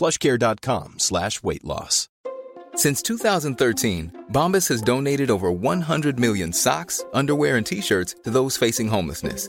plushcare.com slash weight loss. Since 2013, Bombas has donated over 100 million socks, underwear, and t shirts to those facing homelessness.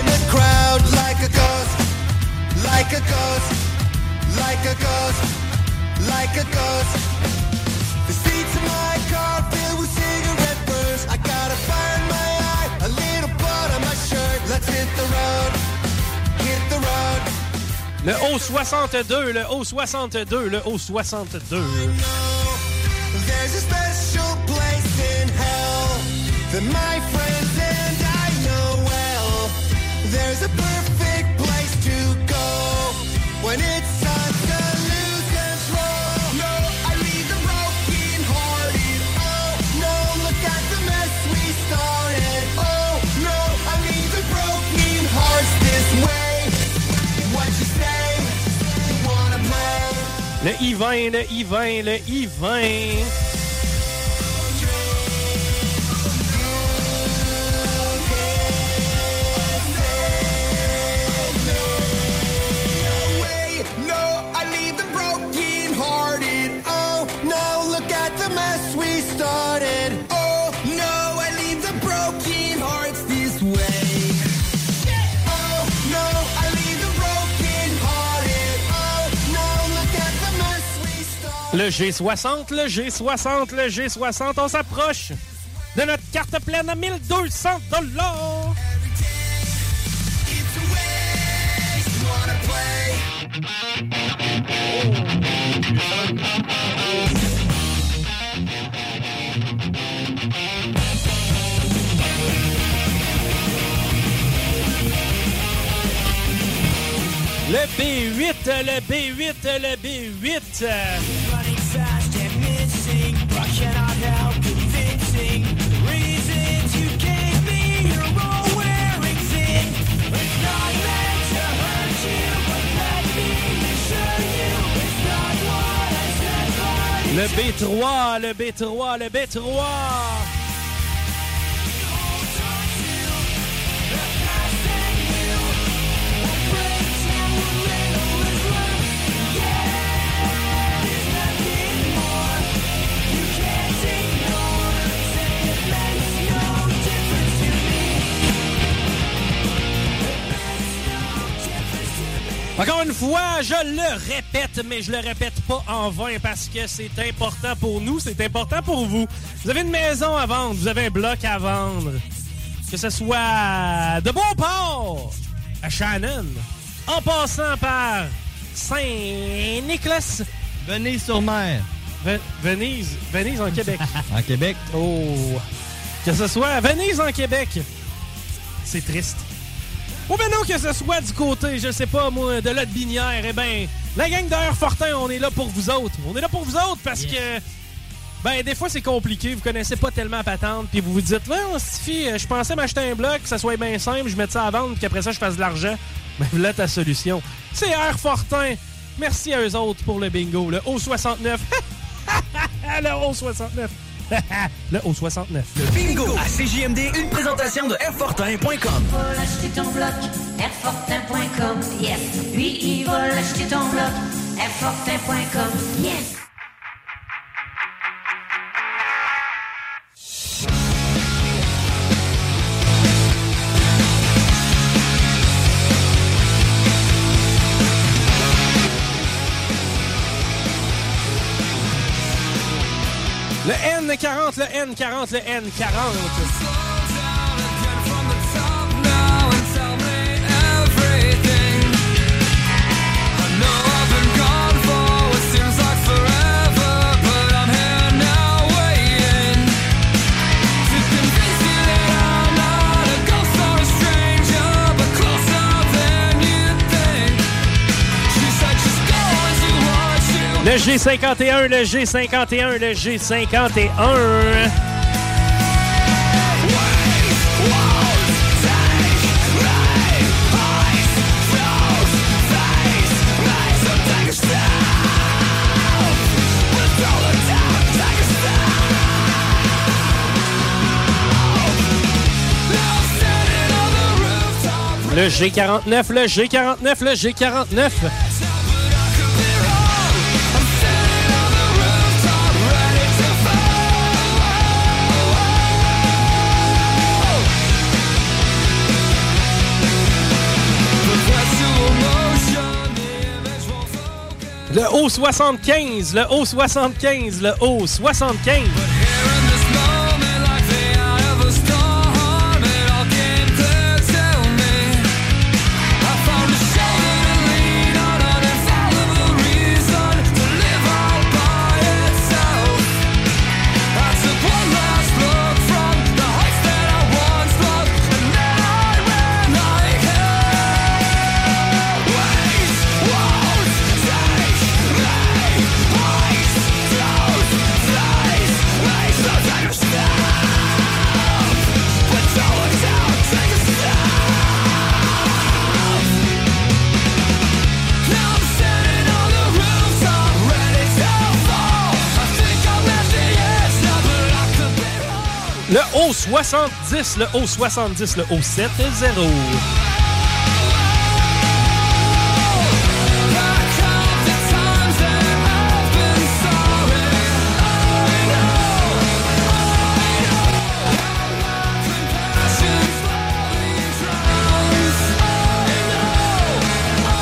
In the crowd. Like a ghost, like a ghost, like a ghost, in hell that my friends and I know well. There's a perfect Le I-20, le I-20, le I-20. G60, le G60, le G60, on s'approche de notre carte pleine à 1200 dollars. Le B8, le B8, le B8. Le B3, le B3, le B3. Encore une fois, je le répète, mais je le répète pas en vain parce que c'est important pour nous, c'est important pour vous. Vous avez une maison à vendre, vous avez un bloc à vendre. Que ce soit de Beauport à Shannon, en passant par Saint-Nicolas, Venise-sur-Mer. Ve- Venise, Venise en Québec. En Québec. Oh! Que ce soit à Venise en Québec, c'est triste. Ou bien non, que ce soit du côté, je sais pas moi, de l'autre binière, eh ben, la gang d'Air Fortin, on est là pour vous autres. On est là pour vous autres parce que, ben, des fois c'est compliqué, vous connaissez pas tellement la patente, puis vous vous dites, ouais, on suffit, je pensais m'acheter un bloc, que ça soit bien simple, je mette ça à vendre, puis qu'après ça je fasse de l'argent. Ben, voilà ta solution. C'est Air Fortin. Merci à eux autres pour le bingo, le O69. le O69. le O69. Bingo à CJMD, une présentation de Airfortin.com. va l'acheter ton bloc, Airfortin.com, yes. Lui, il va l'acheter ton bloc, Airfortin.com, yes. Le N40, le N40, le N40. Le G51, le G51, le G51. Le G49, le G49, le G49. Le haut 75, le haut 75, le haut 75. 70, le haut 70, le haut 7 0.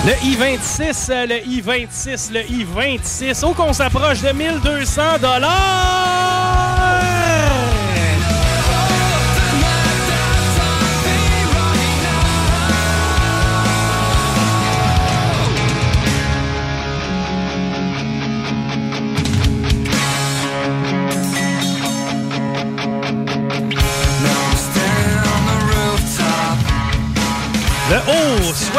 Le I-26, le I-26, le I-26. Oh, qu'on s'approche de 1200 dollars!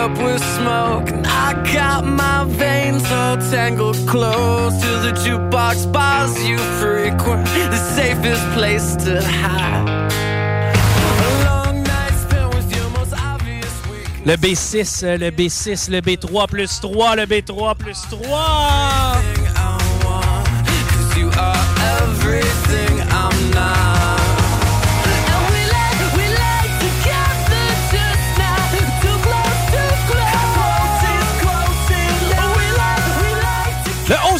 up with smoke. I got my veins all tangled close to the jukebox bars you frequent, the safest place to hide. Le B6, euh, le B6, le B3 plus 3, le B3 plus 3.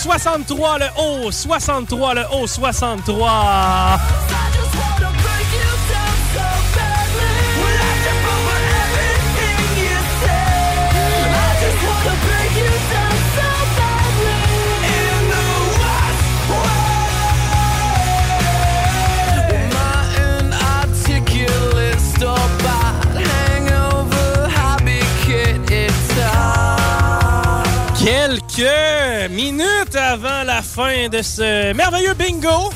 63 le haut, 63 le haut, 63. Minutes avant la fin de ce merveilleux bingo.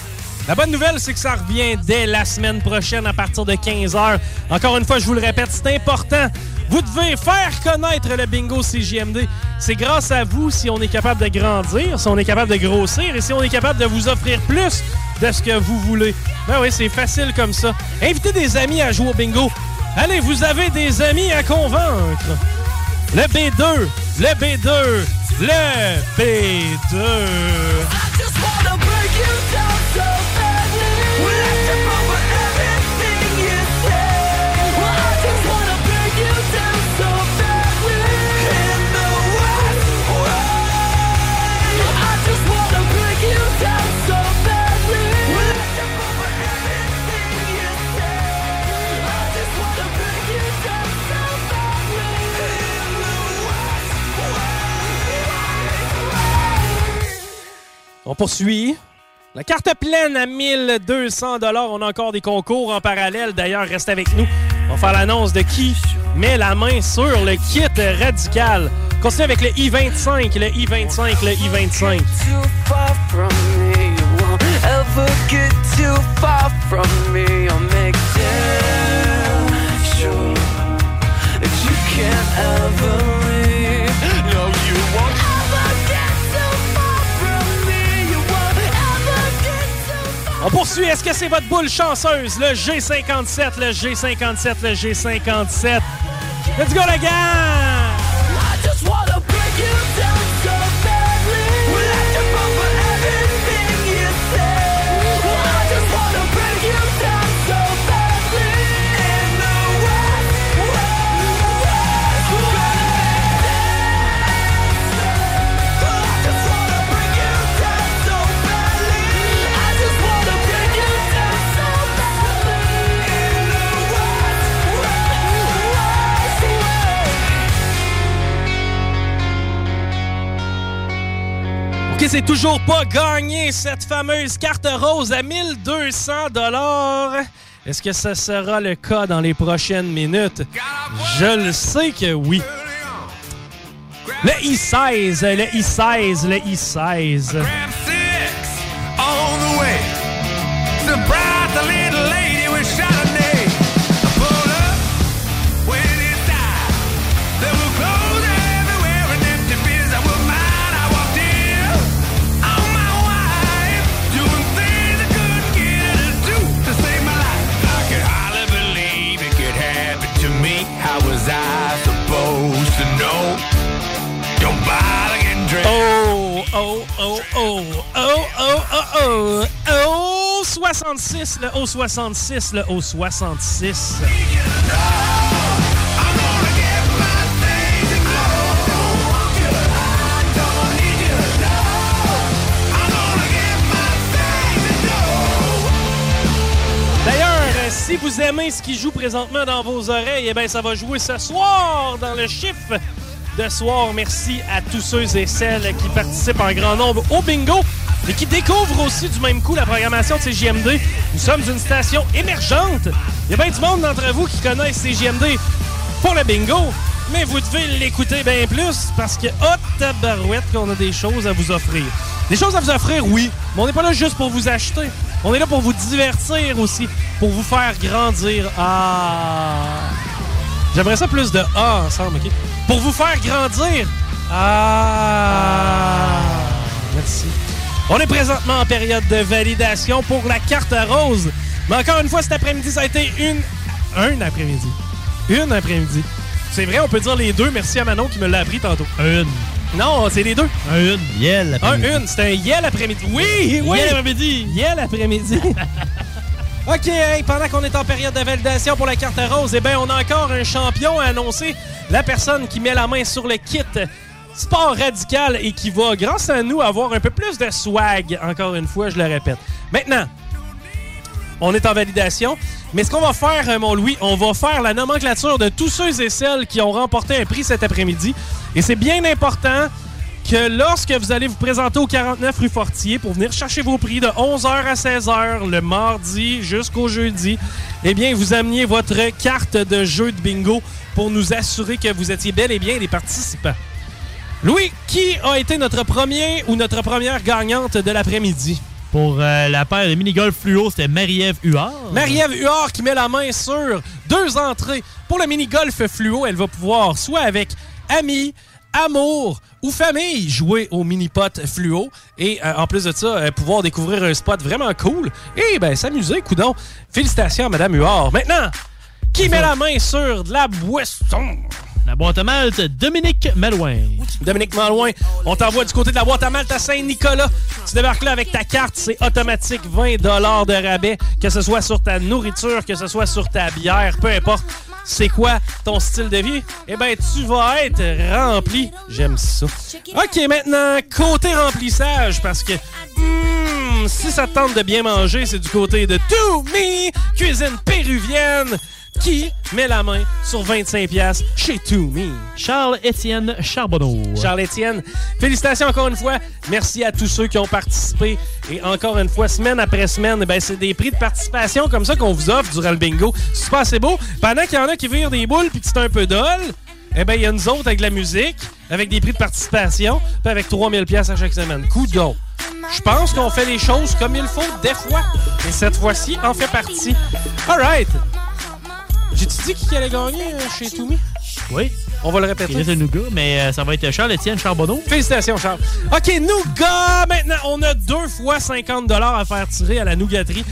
La bonne nouvelle, c'est que ça revient dès la semaine prochaine à partir de 15h. Encore une fois, je vous le répète, c'est important. Vous devez faire connaître le bingo CJMD. C'est grâce à vous si on est capable de grandir, si on est capable de grossir et si on est capable de vous offrir plus de ce que vous voulez. Ben oui, c'est facile comme ça. Invitez des amis à jouer au bingo. Allez, vous avez des amis à convaincre. Le B2, le B2, le B2. On poursuit. La carte pleine à 1200 On a encore des concours en parallèle. D'ailleurs, reste avec nous. On va faire l'annonce de qui met la main sur le kit radical. Continue avec le I-25, le I-25, le I-25. too far from me. You won't ever On poursuit. Est-ce que c'est votre boule chanceuse? Le G57, le G57, le G57. Let's go, la! OK, c'est toujours pas gagné cette fameuse carte rose à 1200 dollars. Est-ce que ce sera le cas dans les prochaines minutes? Je le sais que oui. Le I-16, le I-16, le I-16. Oh, oh, oh, oh, oh, oh, oh, oh, oh, 66, le O66, le O66. D'ailleurs, euh, si vous aimez ce qui joue présentement dans vos oreilles, eh bien, ça va jouer ce soir dans le chiffre de soir. Merci à tous ceux et celles qui participent en grand nombre au bingo et qui découvrent aussi du même coup la programmation de CJMD. Nous sommes une station émergente. Il y a bien du monde d'entre vous qui connaissent CJMD pour le bingo, mais vous devez l'écouter bien plus parce que, oh tabarouette, qu'on a des choses à vous offrir. Des choses à vous offrir, oui, mais on n'est pas là juste pour vous acheter. On est là pour vous divertir aussi, pour vous faire grandir. Ah! J'aimerais ça plus de A ensemble, OK? Pour vous faire grandir. Ah! Merci. On est présentement en période de validation pour la carte rose. Mais encore une fois, cet après-midi, ça a été une... Un après-midi. Une après-midi. C'est vrai, on peut dire les deux. Merci à Manon qui me l'a appris tantôt. Une. Non, c'est les deux. Un une. Yel. Un une. C'est un yel après-midi. Oui, oui. Yel après-midi. Yel après-midi. OK, hey, pendant qu'on est en période de validation pour la carte rose, eh bien, on a encore un champion à annoncer. La personne qui met la main sur le kit Sport Radical et qui va, grâce à nous, avoir un peu plus de swag. Encore une fois, je le répète. Maintenant, on est en validation. Mais ce qu'on va faire, euh, mon Louis, on va faire la nomenclature de tous ceux et celles qui ont remporté un prix cet après-midi. Et c'est bien important que lorsque vous allez vous présenter au 49 rue Fortier pour venir chercher vos prix de 11h à 16h le mardi jusqu'au jeudi, eh bien, vous ameniez votre carte de jeu de bingo pour nous assurer que vous étiez bel et bien des participants. Louis, qui a été notre premier ou notre première gagnante de l'après-midi? Pour euh, la paire de mini-golf fluo, c'était Marie-Ève Huard. Marie-Ève Huard qui met la main sur deux entrées. Pour le mini-golf fluo, elle va pouvoir, soit avec amis, amour ou famille, jouer au mini-pot fluo. Et euh, en plus de ça, euh, pouvoir découvrir un spot vraiment cool. Et ben s'amuser, coudon. Félicitations à Madame Huard. Maintenant, qui met la main sur de la boisson? La boîte à malte, Dominique Malouin. Dominique Malouin, on t'envoie du côté de la boîte à malte à Saint-Nicolas. Tu débarques là avec ta carte, c'est automatique 20 de rabais, que ce soit sur ta nourriture, que ce soit sur ta bière, peu importe. C'est quoi ton style de vie? Eh bien, tu vas être rempli. J'aime ça. OK, maintenant, côté remplissage, parce que hmm, si ça te tente de bien manger, c'est du côté de To Me, cuisine péruvienne, qui met la main sur 25 pièces chez To Me. Charles-Étienne Charbonneau. Charles-Étienne, félicitations encore une fois. Merci à tous ceux qui ont participé. Et encore une fois, semaine après semaine, ben, c'est des prix de participation comme ça qu'on vous offre durant le bingo. C'est pas assez beau. Pendant qu'il y en a qui virent des boules puis que c'est un peu dole, eh ben, il y a nous autres avec de la musique, avec des prix de participation, puis avec 3000 pièces à chaque semaine. Coup de. Je pense qu'on fait les choses comme il faut des fois. Et cette fois-ci, en fait partie. All right. J'ai-tu dit qui allait gagner euh, chez Toumi? Oui. On va le répéter. Il nougat, mais euh, ça va être Charles-Étienne Charbonneau. Félicitations, Charles. OK, Nougat! Maintenant, on a deux fois 50 à faire tirer à la nougaterie.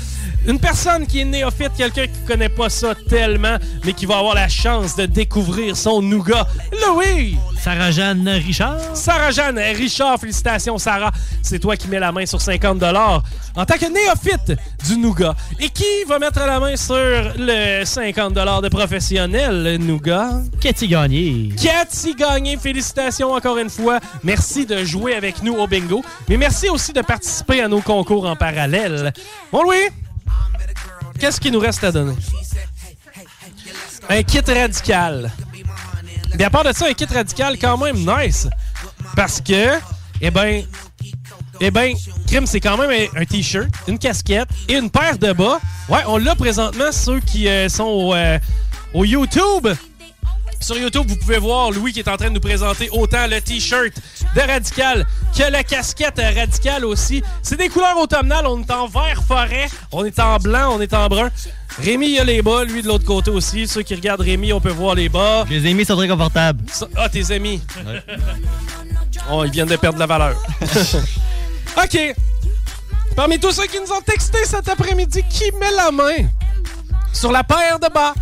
Une personne qui est néophyte, quelqu'un qui connaît pas ça tellement, mais qui va avoir la chance de découvrir son nougat. Louis! Sarah-Jeanne Richard. Sarah-Jeanne Richard, félicitations, Sarah. C'est toi qui mets la main sur 50 en tant que néophyte du nougat. Et qui va mettre la main sur le 50 de professionnel, le nougat? Cathy Gagné. Cathy Gagné, félicitations encore une fois. Merci de jouer avec nous au bingo. Mais merci aussi de participer à nos concours en parallèle. Bon, Louis, qu'est-ce qu'il nous reste à donner? Un kit radical. Mais à part de ça, un kit radical quand même nice. Parce que, eh ben, eh ben, crime, c'est quand même un, t-shirt, une casquette et une paire de bas. Ouais, on l'a présentement, ceux qui euh, sont euh, au YouTube. Sur YouTube, vous pouvez voir Louis qui est en train de nous présenter autant le t-shirt de Radical que la casquette Radical aussi. C'est des couleurs automnales. On est en vert forêt, on est en blanc, on est en brun. Rémi, il a les bas, lui de l'autre côté aussi. Ceux qui regardent Rémi, on peut voir les bas. Les amis sont très confortables. Ah, tes amis. Oh, ils viennent de perdre la valeur. OK. Parmi tous ceux qui nous ont texté cet après-midi, qui met la main sur la paire de bas?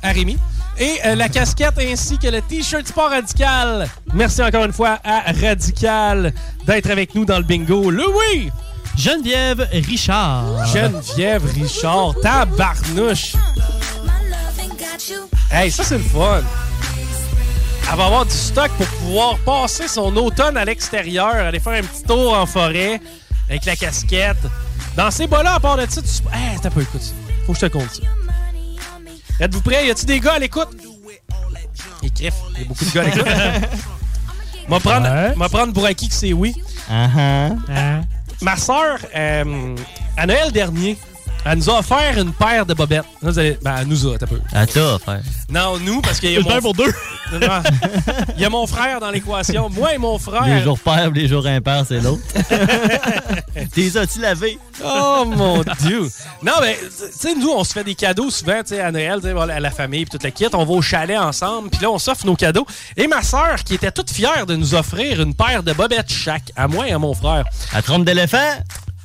À Rémi et euh, la casquette ainsi que le t-shirt sport radical. Merci encore une fois à Radical d'être avec nous dans le bingo. Louis! Geneviève Richard. Geneviève Richard, tabarnouche. Hey, ça c'est le fun. Elle va avoir du stock pour pouvoir passer son automne à l'extérieur, aller faire un petit tour en forêt avec la casquette. Dans ces bas-là, à part de ça, tu... Hey, t'as pas écoute ça. Faut que je te compte ça. Êtes-vous prêts? Y a-tu des gars à l'écoute? Écrif, il y a beaucoup de gars à l'écoute. M'a prendre, Ouais. prendre pour acquis que c'est oui. Ah, Ma soeur, à Noël dernier, Elle nous a offert une paire de bobettes. Là, vous allez- ben, elle nous a, t'as peu. À toi, frère. Non, nous, parce qu'il y a Une mon... paire pour deux. Non, Il y a mon frère dans l'équation. Moi et mon frère. Les jours pairs, les jours impairs, c'est l'autre. T'es as-tu lavé? Oh mon Dieu! Non, mais, tu sais, nous, on se fait des cadeaux souvent, tu sais, à Noël, tu sais, voilà, à la famille, puis toute la kit. On va au chalet ensemble, puis là, on s'offre nos cadeaux. Et ma sœur, qui était toute fière de nous offrir une paire de bobettes chaque, à moi et à mon frère. À trompe d'éléphant?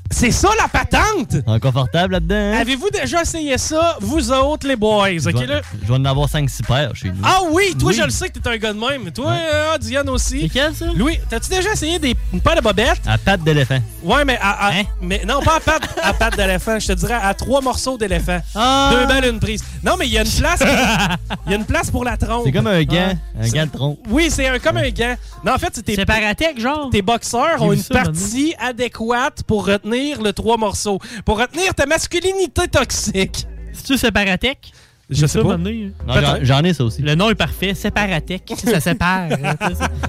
C'est ça, la patente! Inconfortable là-dedans? hein? Avez-vous déjà essayé ça, vous autres, les boys? Je là? Je vais en avoir 5-6 paires chez nous. Ah oui, toi, Oui. je le sais que t'es un gars de même. Toi, euh, Diane aussi. Lesquels, ça? Louis, t'as-tu déjà essayé des, une paire de bobettes? À pattes d'éléphant. Ouais, mais, à, Hein? mais non, pas à patte, à patte d'éléphant. Je te dirais à trois morceaux d'éléphant. Ah! Deux balles, une prise. Non, mais il y a une place. Il y a une place pour la trompe. C'est comme un gant, Ah. un gant de tronc. Oui, c'est un, comme un gant. Non, en fait, c'est tes, Séparatec, genre? tes boxeurs ont une ça, partie adéquate pour retenir le trois morceaux. Pour retenir ta masculinité toxique. C'est-tu Séparatec? Je sais pas. hein? Non, j'en- J'en ai ça aussi. Le nom est parfait. Séparatec. ça sépare. hein,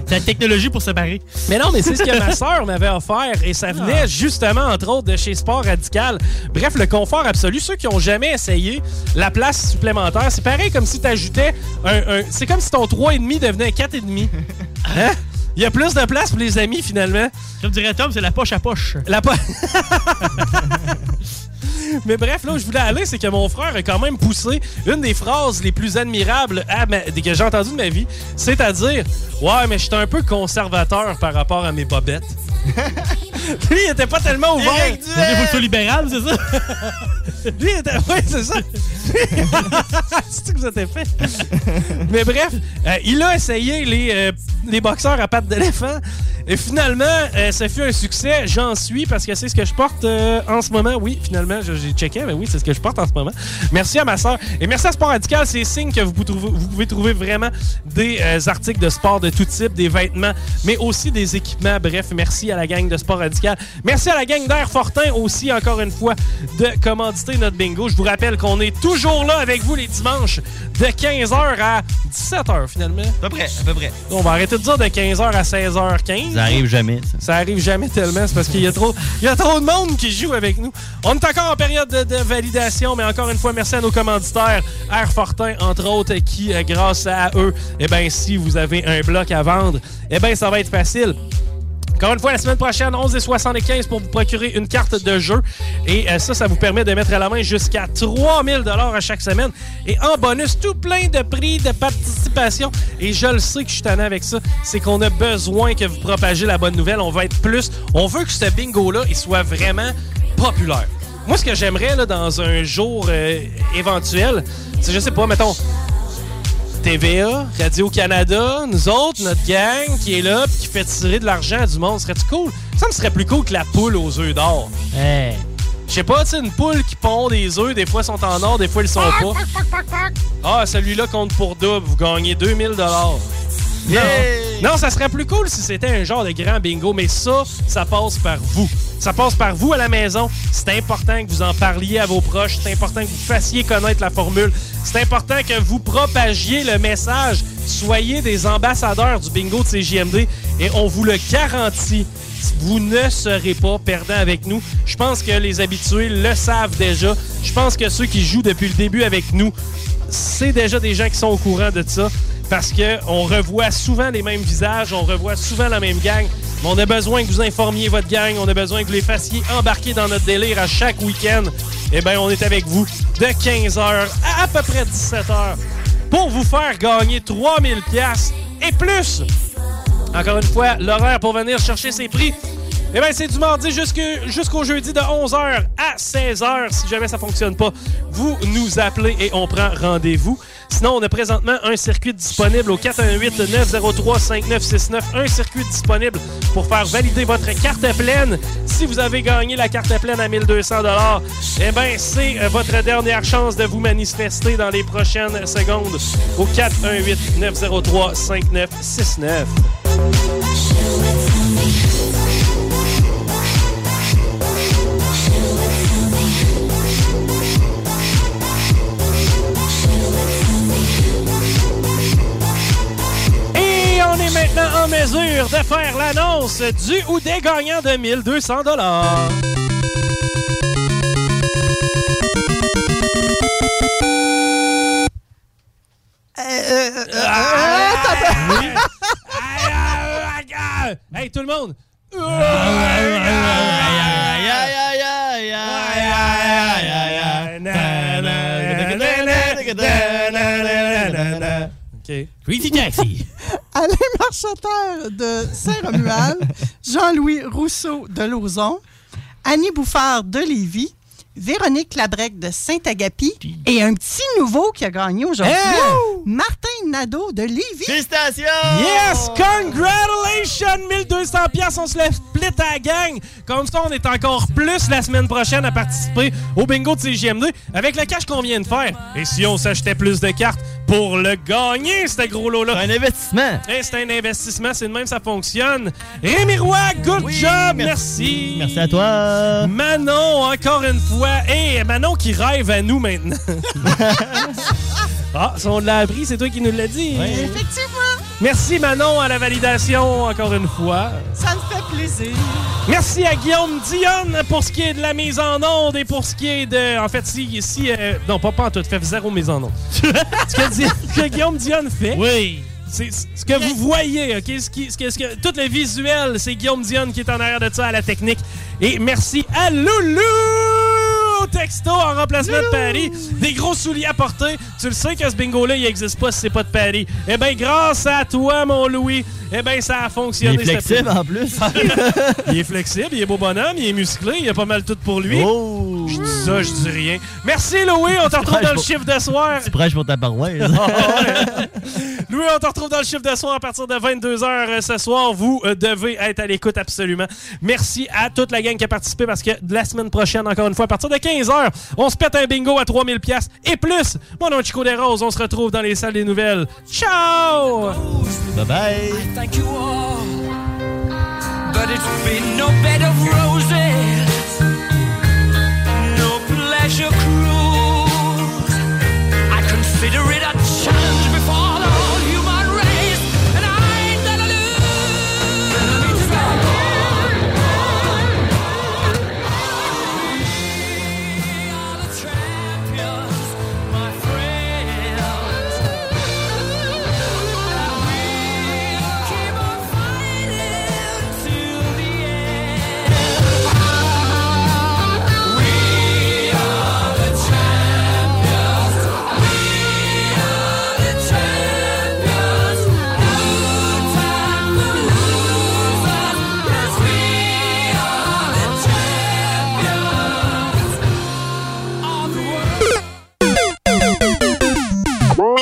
c'est la technologie pour séparer. Mais non, mais c'est ce que ma sœur m'avait offert et ça venait Ah. justement, entre autres, de chez Sport Radical. Bref, le confort absolu. Ceux qui ont jamais essayé la place supplémentaire, c'est pareil comme si tu ajoutais un. un- c'est comme si ton 3,5 devenait un 4,5. Hein? Il y a plus de place pour les amis finalement. Comme dirait Tom, c'est la poche à poche. La po- Mais bref, là où je voulais aller, c'est que mon frère a quand même poussé une des phrases les plus admirables à ma- que j'ai entendues de ma vie, c'est-à-dire Ouais, mais je suis un peu conservateur par rapport à mes bobettes. Lui, il était pas tellement ouvert. C'est faut que libéral, c'est ça? Lui, il était. Oui, c'est ça. c'est ça que vous avez fait. Mais bref, euh, il a essayé les, euh, les boxeurs à pattes d'éléphant. Et finalement, euh, ça fut un succès. J'en suis parce que c'est ce que je porte en ce moment. Oui, finalement, j'ai checké, mais oui, c'est ce que je porte en ce moment. Merci à ma soeur. Et merci à Sport Radical. C'est signe que vous, pouvez trouver- vous pouvez trouver vraiment des articles de sport de tout type, des vêtements, mais aussi des équipements. Bref, merci à la gang de Sport Radical. Merci à la gang d'Air Fortin aussi, encore une fois, de commanditer notre bingo. Je vous rappelle qu'on est toujours là avec vous les dimanches de 15h à 17h finalement. À peu près, à peu près. On va arrêter de dire de 15h à 16h15. Ça arrive jamais, ça. Ça arrive jamais tellement, c'est parce qu'il y a trop, il y a trop de monde qui joue avec nous. On est encore en période de, de validation, mais encore une fois, merci à nos commanditaires, Air Fortin, entre autres, qui, euh, grâce à eux, eh ben, si vous avez un bloc à vendre, eh ben, ça va être facile. Encore une fois, la semaine prochaine, 11 et 75 pour vous procurer une carte de jeu. Et euh, ça, ça vous permet de mettre à la main jusqu'à 3000 dollars à chaque semaine. Et en bonus, tout plein de prix de participation. Et je le sais que je suis tanné avec ça. C'est qu'on a besoin que vous propagiez la bonne nouvelle. On va être plus. On veut que ce bingo-là, il soit vraiment populaire. Moi, ce que j'aimerais dans un jour euh, éventuel, c'est, je sais pas, mettons, TVA, Radio-Canada, nous autres, notre gang qui est là puis qui fait tirer de l'argent à du monde. Serait-tu cool? Ça me serait plus cool que la poule aux œufs d'or. Hey. Je sais pas, tu une poule qui pond des œufs, des fois sont en or, des fois ils sont pas. Ah, celui-là compte pour double, vous gagnez 2000 non, ça serait plus cool si c'était un genre de grand bingo, mais ça, ça passe par vous. Ça passe par vous à la maison. C'est important que vous en parliez à vos proches. C'est important que vous fassiez connaître la formule. C'est important que vous propagiez le message. Soyez des ambassadeurs du bingo de CJMD et on vous le garantit. Vous ne serez pas perdant avec nous. Je pense que les habitués le savent déjà. Je pense que ceux qui jouent depuis le début avec nous, c'est déjà des gens qui sont au courant de ça. Parce qu'on revoit souvent les mêmes visages, on revoit souvent la même gang. Mais on a besoin que vous informiez votre gang, on a besoin que vous les fassiez embarquer dans notre délire à chaque week-end. Eh bien, on est avec vous de 15h à à peu près 17h pour vous faire gagner 3000 pièces et plus. Encore une fois, l'horaire pour venir chercher ses prix. Eh bien, c'est du mardi jusqu'au jeudi de 11h à 16h. Si jamais ça fonctionne pas, vous nous appelez et on prend rendez-vous. Sinon, on a présentement un circuit disponible au 418-903-5969. Un circuit disponible pour faire valider votre carte pleine. Si vous avez gagné la carte pleine à 1200 eh bien, c'est euh, votre dernière chance de vous manifester dans les prochaines secondes au 418-903-5969. en mesure de faire l'annonce du ou des gagnants de 1200 dollars. Hey tout le monde. Crazy Taxi. Alain Marcheterre de Saint-Romuald, Jean-Louis Rousseau de Lauzon, Annie Bouffard de Lévis, Véronique Labrec de Saint-Agapi et un petit nouveau qui a gagné aujourd'hui, Hey! Martin Nadeau de Lévis. Félicitations! Yes! Congratulations! 1200 pièces, on se le split à la gang. Comme ça, on est encore plus la semaine prochaine à participer au bingo de CGMD avec le cash qu'on vient de faire. Et si on s'achetait plus de cartes pour le gagner, ce gros lot-là? Un investissement. Eh, c'est un investissement, c'est de même ça fonctionne. Rémi Roy, good job, merci. Merci à toi. Manon, encore une fois. Et Manon qui rêve à nous maintenant. ah, si on l'a appris, c'est toi qui nous l'as dit. Effectivement, Merci Manon à la validation, encore une fois. ça me fait plaisir. Merci à Guillaume Dionne pour ce qui est de la mise en onde et pour ce qui est de... En fait, si... si euh, non, pas, pas en tout, fait zéro mise en onde. ce, que, que Guillaume Dionne fait... Oui. C'est ce que vous voyez, OK? Ce qui, ce que, ce que- tout le visuel, c'est Guillaume Dionne qui est en arrière de ça à la technique. Et merci à Loulou texto en remplacement de Paris. Des gros souliers à porter. Tu le sais que ce bingo-là, il n'existe pas si c'est pas de Paris. Eh bien, grâce à toi, mon Louis, eh bien, ça a fonctionné. Il est cette flexible en plus. il est flexible, il est beau bonhomme, il est musclé, il a pas mal tout pour lui. Oh! Je dis ça, je dis rien. Merci Louis, on te retrouve dans le chiffre de soir. Tu prêches pour ta paroisse. Louis, on te retrouve dans le chiffre de soir à partir de 22h ce soir. Vous euh, devez être à l'écoute absolument. Merci à toute la gang qui a participé parce que la semaine prochaine, encore une fois, à partir de 15h, on se pète un bingo à 3000 pièces et plus. Mon nom est Chico des Roses, on se retrouve dans les salles des nouvelles. Ciao! bye bye. thank you all. But it's been no bed of roses, pleasure cruise. I consider it a challenge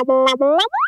lắm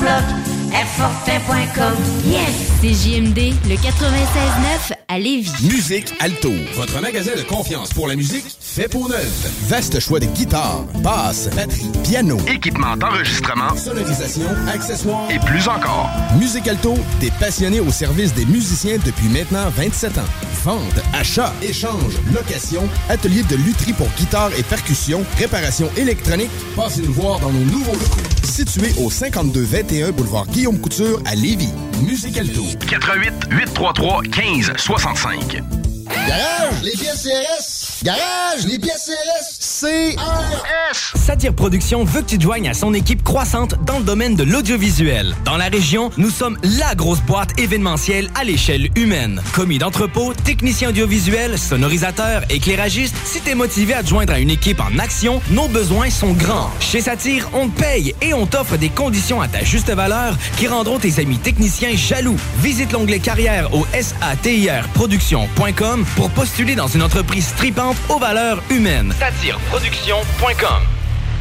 bloc, Airfortin.com, yes. C'est JMD, le 96.9 à Lévis. Musique Alto, votre magasin de confiance pour la musique fait pour neuf. Vaste choix de guitares, basses, batteries, piano, Équipement d'enregistrement, sonorisation, accessoires et plus encore. Musique Alto, des passionnés au service des musiciens depuis maintenant 27 ans. Vente, achat, échange, location, atelier de lutherie pour guitare et percussion, réparation électronique. Passez nous voir dans nos nouveaux locaux. Situé au 5221 boulevard Guillaume Couture à Lévis. Musique Alto. 88 833 15 65. Garage, les pièces CRS. Garage, les pièces CRS. CRS. Satire Productions veut que tu te joignes à son équipe croissante dans le domaine de l'audiovisuel. Dans la région, nous sommes la grosse boîte événementielle à l'échelle humaine. Commis d'entrepôt, technicien audiovisuel, sonorisateur, éclairagiste, si t'es motivé à te joindre à une équipe en action, nos besoins sont grands. Chez Satire, on te paye et on t'offre des conditions à ta juste valeur qui rendront tes amis techniciens jaloux. Visite l'onglet carrière au satirproduction.com pour postuler dans une entreprise tripante aux valeurs humaines. Satireproduction.com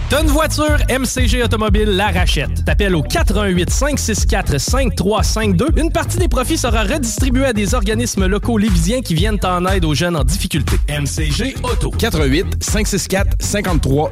T'as une voiture, MCG Automobile la rachète. T'appelles au 418 564 5352. Une partie des profits sera redistribuée à des organismes locaux lévisiens qui viennent en aide aux jeunes en difficulté. MCG Auto. 88 564 53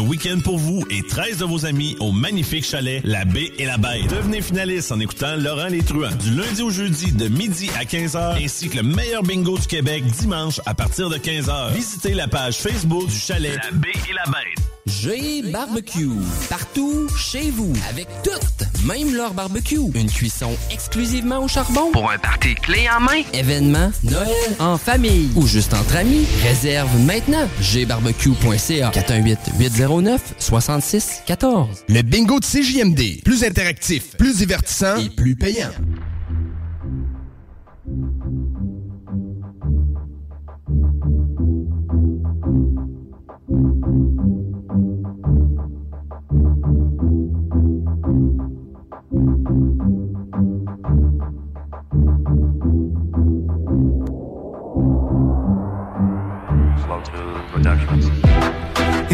week-end pour vous et 13 de vos amis au magnifique chalet La Baie et la Bête. Devenez finaliste en écoutant Laurent Les Truands du lundi au jeudi de midi à 15h ainsi que le meilleur bingo du Québec dimanche à partir de 15h. Visitez la page Facebook du chalet La Baie et la Bête. G Barbecue. Partout, chez vous. Avec toutes, même leur barbecue. Une cuisson exclusivement au charbon. Pour un party clé en main. Événement, Noël, en famille ou juste entre amis. Réserve maintenant. gbarbecue.ca 418-809-6614. Le bingo de CJMD. Plus interactif, plus divertissant et plus payant.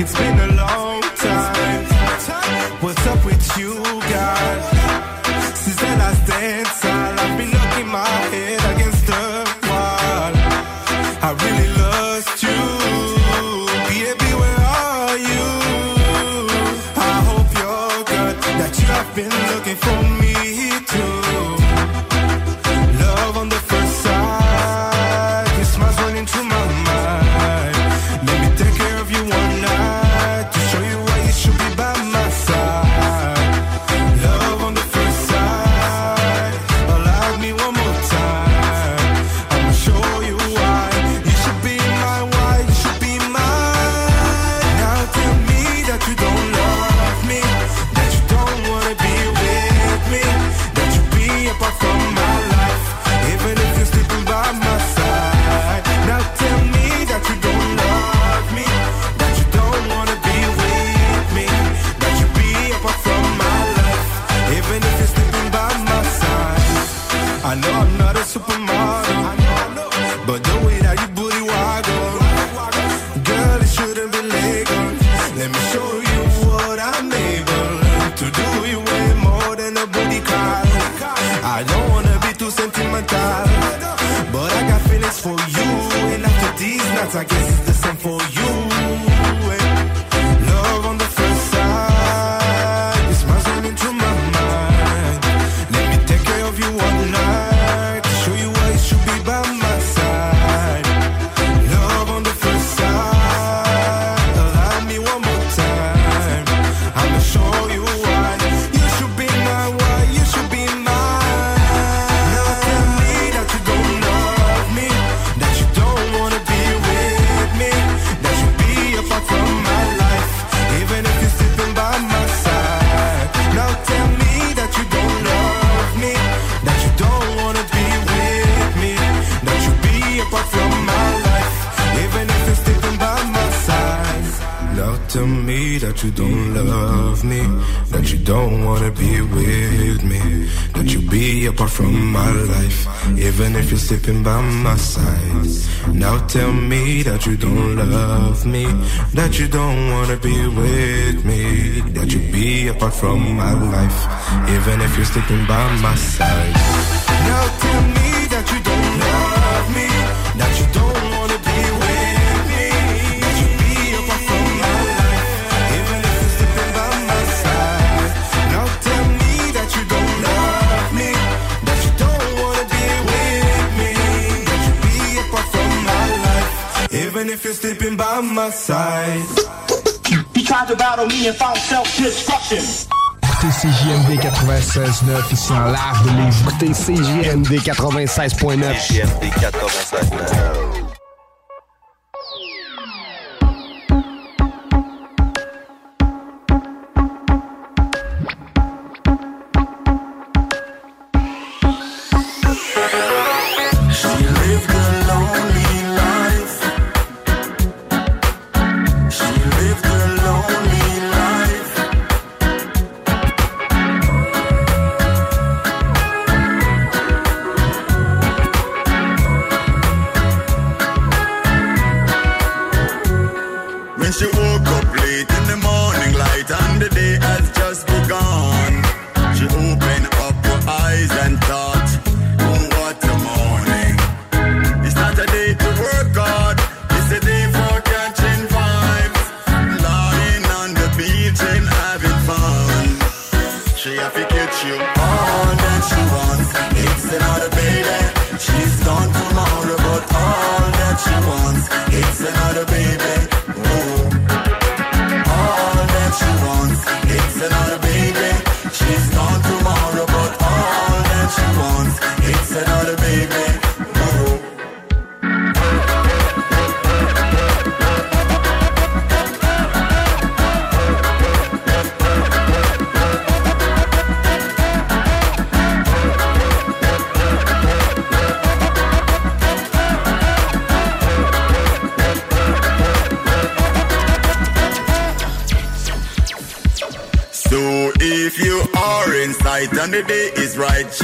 It's been a long from my life, even if you're sleeping by my side. Now tell me that you don't love me, that you don't wanna be with me, that you be apart from my life, even if you're sleeping by my side. Now tell me that you don't love me, that you don't wanna be with me, that you be apart from my life, even if you're sleeping by my side. He tried to battle me and found self-destruction. Écoutez CJMD 96.9 ici en large de Lévis. Écoutez CJMD 96.9. CJMD 96.9. sight and the day is right.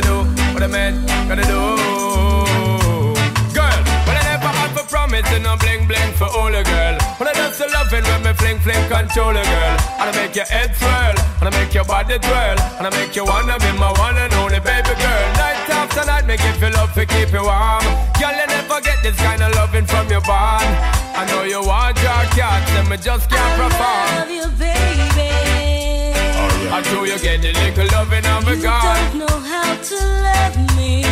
gotta do, what a man gotta do. Girl, when I never had for promise and no bling bling for all a girl. When I just the loving when me fling fling control a girl. And I make your head swirl, and I make your body twirl, and I make you wanna be my one and only baby girl. Night after night, make you feel love to keep you warm. Girl, you never get this kind of loving from your bond. I know you want your cat, and me just can't perform. love you, baby. I know you get the little loving a You don't know how to love me.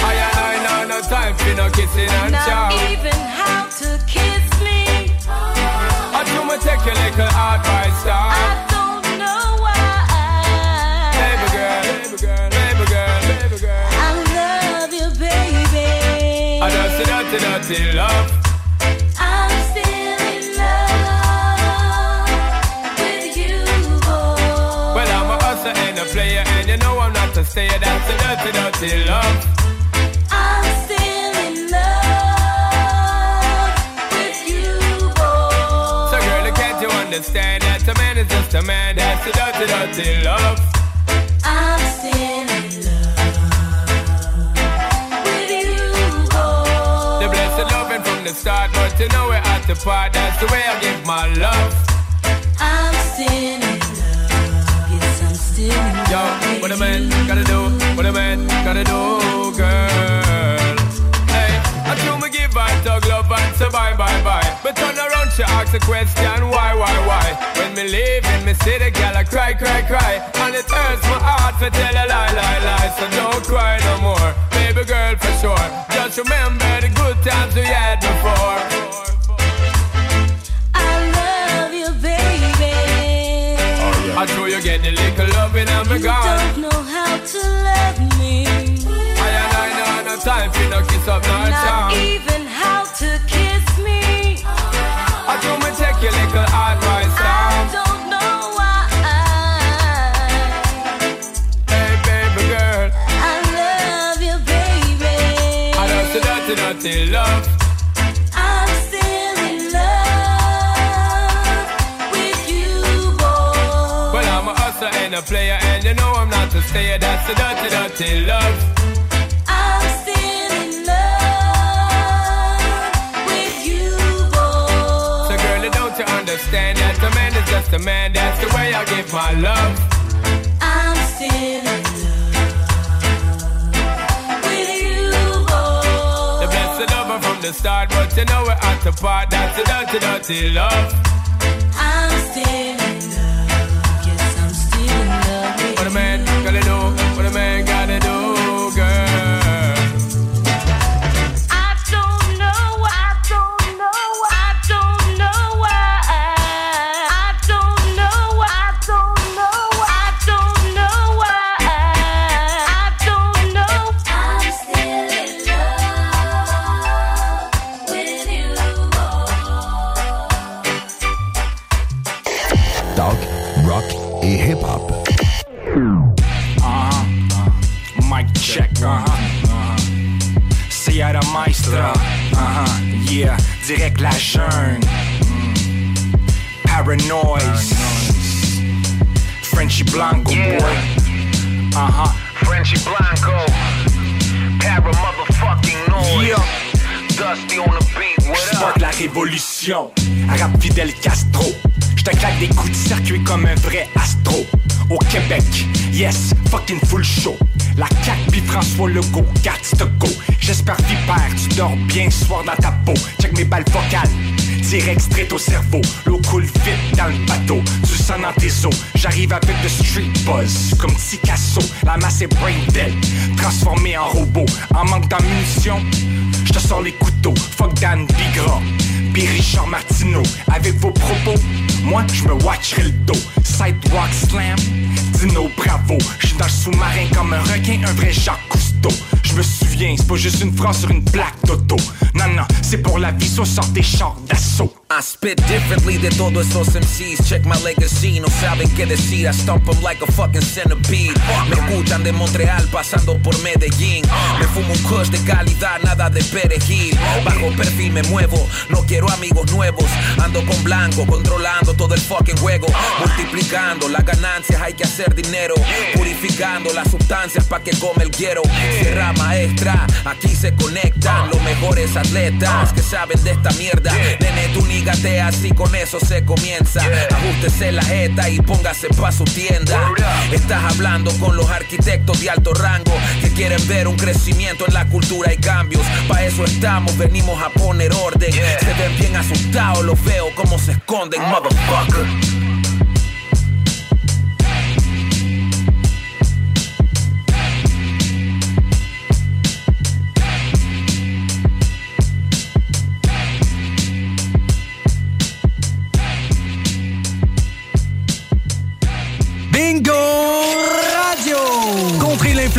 I and I know no time for no kissing and Not chow. even how to kiss me. I do me take your little advice down. I don't know why. Baby girl, baby girl, baby girl, baby girl. I love you, baby. I a dirty, dirty love. Not. That's a dirty, dirty love. I'm still in love with you, boy. So, girl, can't you understand that a man is just a man? That's a dirty, dirty love. I'm still in love with you, boy. The blessed loving from the start, but you know we're at the part. That's the way I give my love. I'm still in Yo, love. what a man gotta do, what a man gotta do, girl. Hey, I do me give her tug love and say bye, bye, bye. But turn around, she ask a question, why, why, why? When me leave in me see the girl, I cry, cry, cry. And it hurts my heart to tell a lie, lie, lie. So don't cry no more, baby girl, for sure. Just remember the good times we had before. I love you, baby. Oh, I know you get the little loving and me You gone. don't know how to love me. I and I know no time for no kiss up, no Not charm. even how to kiss me. I do me take your little advice I down. don't know why. Hey, baby girl. I love you, baby. I just a dirty, dirty love. A player, and you know I'm not a stayer. That's the dirty, dirty love. I'm still in love with you, boy. So girl, don't you understand that a man is just a man? That's the way I give my love. I'm still in love with you, boy. The blessed lover from the start, but you know we're at the part. That's the dirty, dirty love. I'm still Paranoise. Frenchy Blanco, boy. Uh-huh. Frenchy Blanco. Para motherfucking noise. Yeah. Dusty on the beat, what Spark up? la révolution, rap fidèle Castro. Je te claque des coups de circuit comme un vrai astro. Au Québec, yes, fucking full show. La CAQ puis François Legault, gats to go. J'espère vipère, tu dors bien ce soir dans ta peau. Check mes balles vocales, direct straight au cerveau. L'eau coule vite dans le bateau, du sang dans tes os. J'arrive avec le street buzz, comme Picasso. La masse est brain dead, transformée en robot. En manque d'ammunition, je te sors les couteaux. Fuck Dan Bigra, puis Richard Martineau. Avec vos propos, moi je me watcherai le dos. Sidewalk slam, Dino bravo. Je suis dans le sous-marin comme un requin, un vrai Jacques Cousteau. Je me souviens, c'est pas juste une phrase sur une plaque d'auto. Non, non, c'est pour la vie, so sort des chars d'assaut. I spit differently de todos esos MCs. Check my legacy, no saben qué decir. I stomp 'em like a fucking centipede. Me escuchan de Montreal pasando por Medellín. Me fumo un kush de calidad, nada de perejil. Bajo perfil me muevo, no quiero amigos nuevos. Ando con blanco, controlando todo el fucking juego. Multiplicando las ganancias, hay que hacer dinero. Purificando las sustancias pa' que come el quiero. Sierra maestra, aquí se conectan los mejores atletas que saben de esta mierda. Nene, tú ni gateas y con eso se comienza. Ajústese la jeta y póngase pa' su tienda. Estás hablando con los arquitectos de alto rango que quieren ver un crecimiento en la cultura y cambios. Pa' eso estamos, venimos a poner orden. Se ven bien asustados, los veo como se esconden, motherfucker.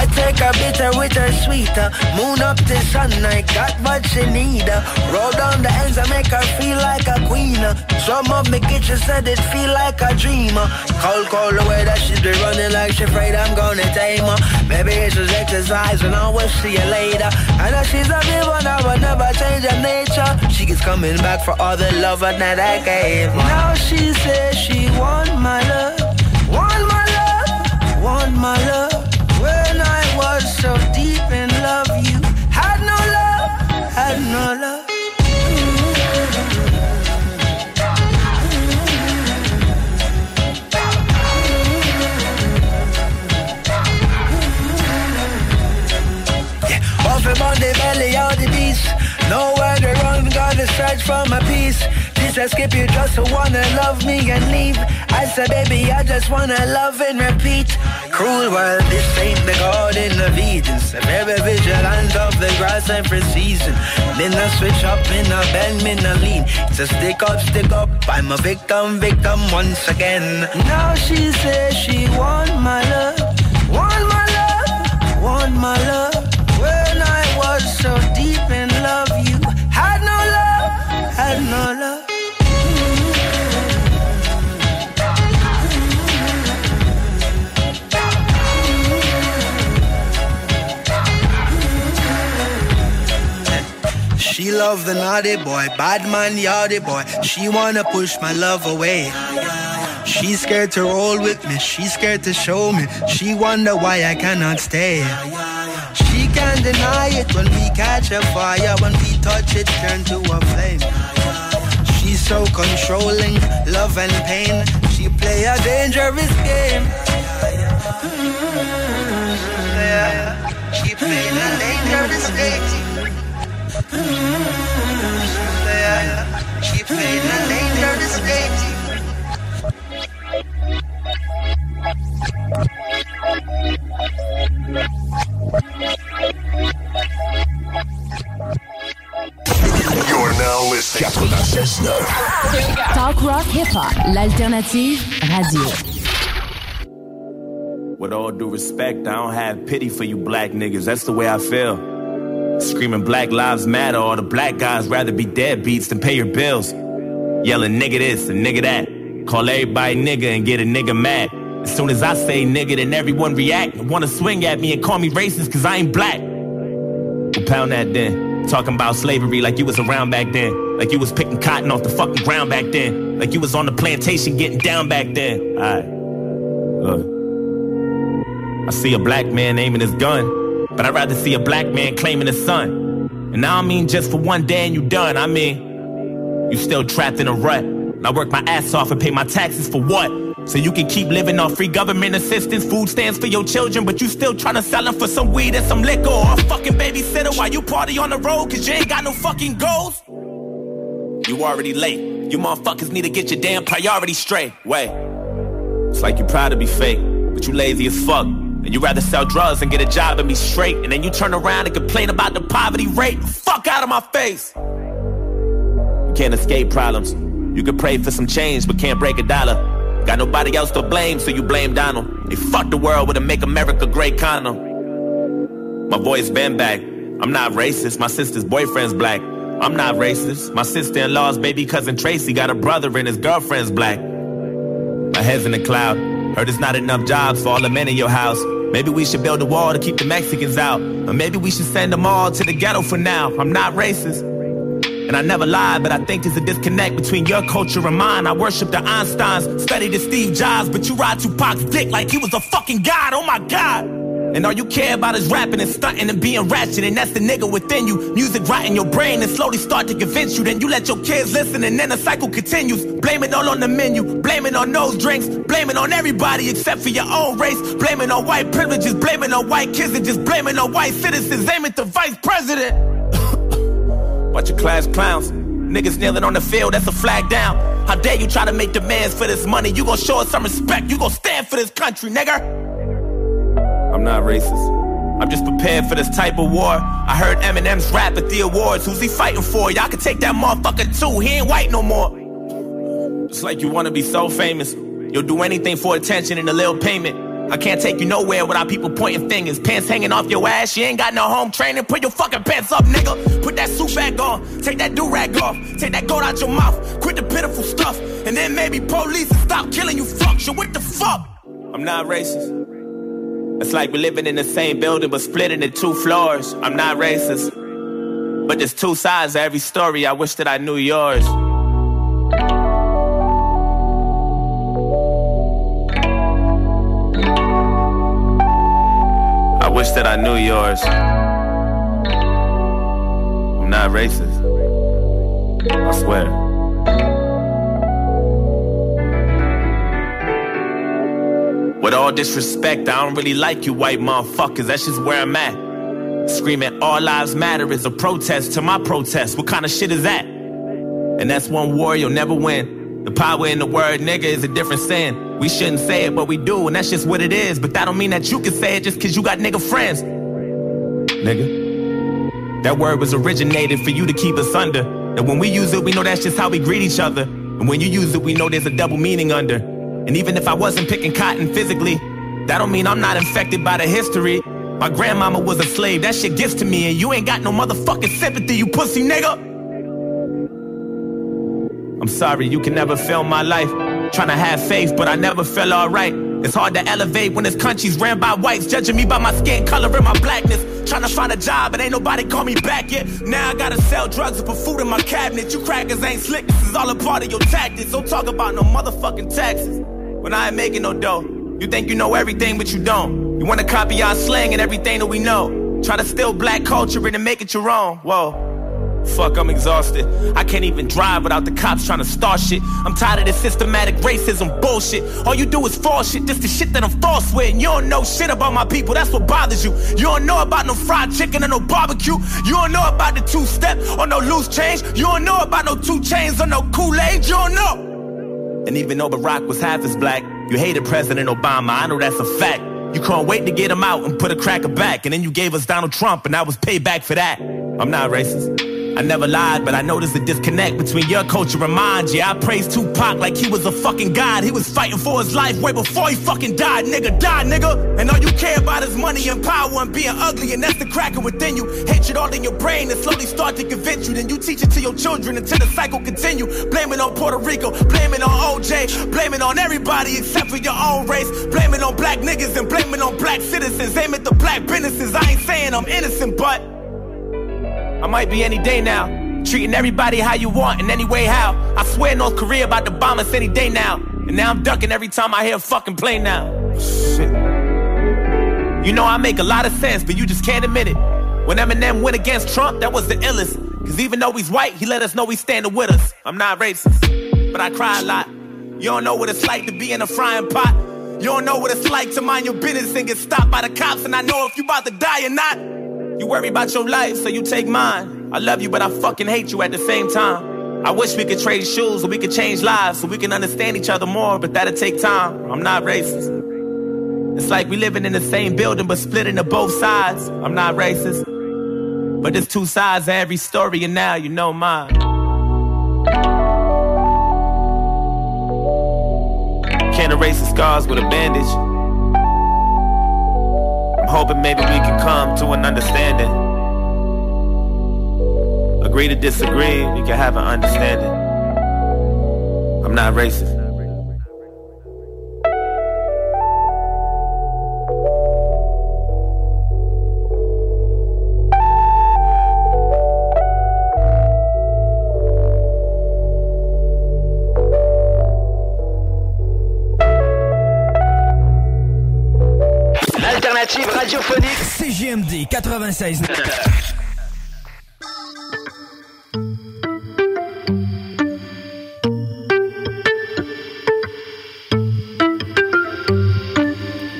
I take a bitter with her sweeter. Moon up the sun, I got what she need. Uh, roll down the ends and make her feel like a queen. Uh, some of me kitchen said it feel like a dream. Uh, cold, cold the way that she's been running like she afraid I'm gonna tame her. Maybe it's just exercise and I will see you later. I know she's a real one, I will never change her nature. She keeps coming back for all the love that I gave. Now she says she want my love, want my love, want my love. Search for my peace. Said, Skip, you just wanna love me and leave. I said, baby, I just wanna love and repeat. Cruel world, this ain't the garden of Eden. So very of the grass every season. Then I switch up, in a bend, in a lean. It's a stick up, stick up. I'm a victim, victim once again. Now she says she want my love, want my love, want my love. Love the naughty boy, bad man, yardy boy. She wanna push my love away. She's scared to roll with me, she's scared to show me. She wonder why I cannot stay. She can't deny it when we catch a fire, when we touch it, turn to a flame. She's so controlling, love and pain. She play a dangerous game. She play a dangerous game. Talk rock hip hop, l'alternative radio. With all due respect, I don't have pity for you black niggas. That's the way I feel. Screaming Black Lives Matter, all the black guys rather be deadbeats than pay your bills. Yelling nigga this and nigga that. Call everybody nigga and get a nigga mad. As soon as I say nigga, then everyone react and wanna swing at me and call me racist cause I ain't black. Pound that then. Talking about slavery like you was around back then. Like you was picking cotton off the fucking ground back then. Like you was on the plantation getting down back then. Alright. Look. I see a black man aiming his gun, but I'd rather see a black man claiming his son. And I don't mean just for one day and you done. I mean, you still trapped in a rut. And I work my ass off and pay my taxes for what? So you can keep living off free government assistance, food stamps for your children, but you still trying to sell them for some weed and some liquor or a fucking babysitter while you party on the road cause you ain't got no fucking goals? You already late. You motherfuckers need to get your damn priorities straight. Wait. It's like you proud to be fake, but you lazy as fuck. And you rather sell drugs and get a job and be straight. And then you turn around and complain about the poverty rate. Fuck out of my face. You can't escape problems. You can pray for some change, but can't break a dollar. Got nobody else to blame, so you blame Donald. They fucked the world with a Make America Great condom. My voice been back. I'm not racist. My sister's boyfriend's black. I'm not racist. My sister-in-law's baby cousin Tracy got a brother and his girlfriend's black. My head's in the cloud. Heard there's not enough jobs for all the men in your house. Maybe we should build a wall to keep the Mexicans out. Or maybe we should send them all to the ghetto for now. I'm not racist. And I never lied, but I think there's a disconnect between your culture and mine. I worship the Einsteins, study the Steve Jobs, but you ride Tupac's dick like he was a fucking god. Oh my god. And all you care about is rapping and stunting and being ratchet, and that's the nigga within you. Music in your brain and slowly start to convince you. Then you let your kids listen, and then the cycle continues. Blame it all on the menu, blame it on those drinks, blame it on everybody except for your own race. Blame it on white privileges, blame it on white kids, and just blame it on white citizens. Aim it to vice president. Bunch of class clowns. Niggas kneeling on the field, that's a flag down. How dare you try to make demands for this money? You gon' show us some respect. You gon' stand for this country, nigga. I'm not racist. I'm just prepared for this type of war. I heard Eminem's rap at the awards. Who's he fighting for? Y'all can take that motherfucker too. He ain't white no more. It's like you wanna be so famous. You'll do anything for attention and a little payment. I can't take you nowhere without people pointing fingers. Pants hanging off your ass. You ain't got no home training. Put your fucking pants up, nigga. Put that suit back on. Take that do rag off. Take that gold out your mouth. Quit the pitiful stuff. And then maybe police will stop killing you fucks. So what the fuck? I'm not racist. It's like we're living in the same building but split into two floors. I'm not racist. But there's two sides to every story. I wish that I knew yours. I wish that I knew yours. I'm not racist. I swear. With all disrespect, I don't really like you white motherfuckers. That's just where I'm at. Screaming all lives matter is a protest to my protest. What kind of shit is that? And that's one war you'll never win. The power in the word nigga is a different sin. We shouldn't say it, but we do, and that's just what it is. But that don't mean that you can say it just cause you got nigga friends. Nigga. That word was originated for you to keep us under. And when we use it, we know that's just how we greet each other. And when you use it, we know there's a double meaning under. And even if I wasn't picking cotton physically, that don't mean I'm not infected by the history. My grandmama was a slave, that shit gets to me, and you ain't got no motherfucking sympathy, you pussy nigga. I'm sorry, you can never feel my life. Trying to have faith, but I never felt alright. It's hard to elevate when this country's ran by whites, judging me by my skin color and my blackness. Trying to find a job, but ain't nobody call me back yet. Now I gotta sell drugs and put food in my cabinet. You crackers ain't slick, this is all a part of your tactics. Don't talk about no motherfucking taxes. When I ain't making no dough, you think you know everything, but you don't. You wanna copy our slang and everything that we know. Try to steal black culture and make it your own. Whoa. Fuck, I'm exhausted. I can't even drive without the cops trying to start shit. I'm tired of this systematic racism bullshit. All you do is false shit, just the shit that I'm false with. And you don't know shit about my people, that's what bothers you. You don't know about no fried chicken or no barbecue. You don't know about the two step or no loose change. You don't know about no two chains or no Kool-Aid. You don't know. And even though Barack was half as black, you hated President Obama. I know that's a fact. You can't wait to get him out and put a cracker back. And then you gave us Donald Trump, and I was payback for that. I'm not racist. I never lied, but I noticed the disconnect between your culture and mine. Yeah, I praised Tupac like he was a fucking god. He was fighting for his life way before he fucking died. Nigga, die, nigga. And all you care about is money and power and being ugly, and that's the cracker within you. Hatred all in your brain and slowly start to convince you. Then you teach it to your children until the cycle continue. Blame it on Puerto Rico, blame it on OJ, blame it on everybody except for your own race. Blame it on black niggas and blame it on black citizens. Aim at the black businesses. I ain't saying I'm innocent, but. I might be any day now. Treating everybody how you want in any way how. I swear North Korea about to bomb us any day now. And now I'm ducking every time I hear a fucking plane now. Shit. You know I make a lot of sense, but you just can't admit it. When Eminem went against Trump, that was the illest. Cause even though he's white, he let us know he's standing with us. I'm not racist, but I cry a lot. You don't know what it's like to be in a frying pot. You don't know what it's like to mind your business and get stopped by the cops. And I know if you about to die or not. You worry about your life, so you take mine. I love you, but I fucking hate you at the same time. I wish we could trade shoes or we could change lives so we can understand each other more, but that'll take time. I'm not racist. It's like we living in the same building but split into both sides. I'm not racist. But there's two sides to every story, and now you know mine. Can't erase the scars with a bandage. Hoping maybe we can come to an understanding. Agree to disagree, we can have an understanding. I'm not racist. 96.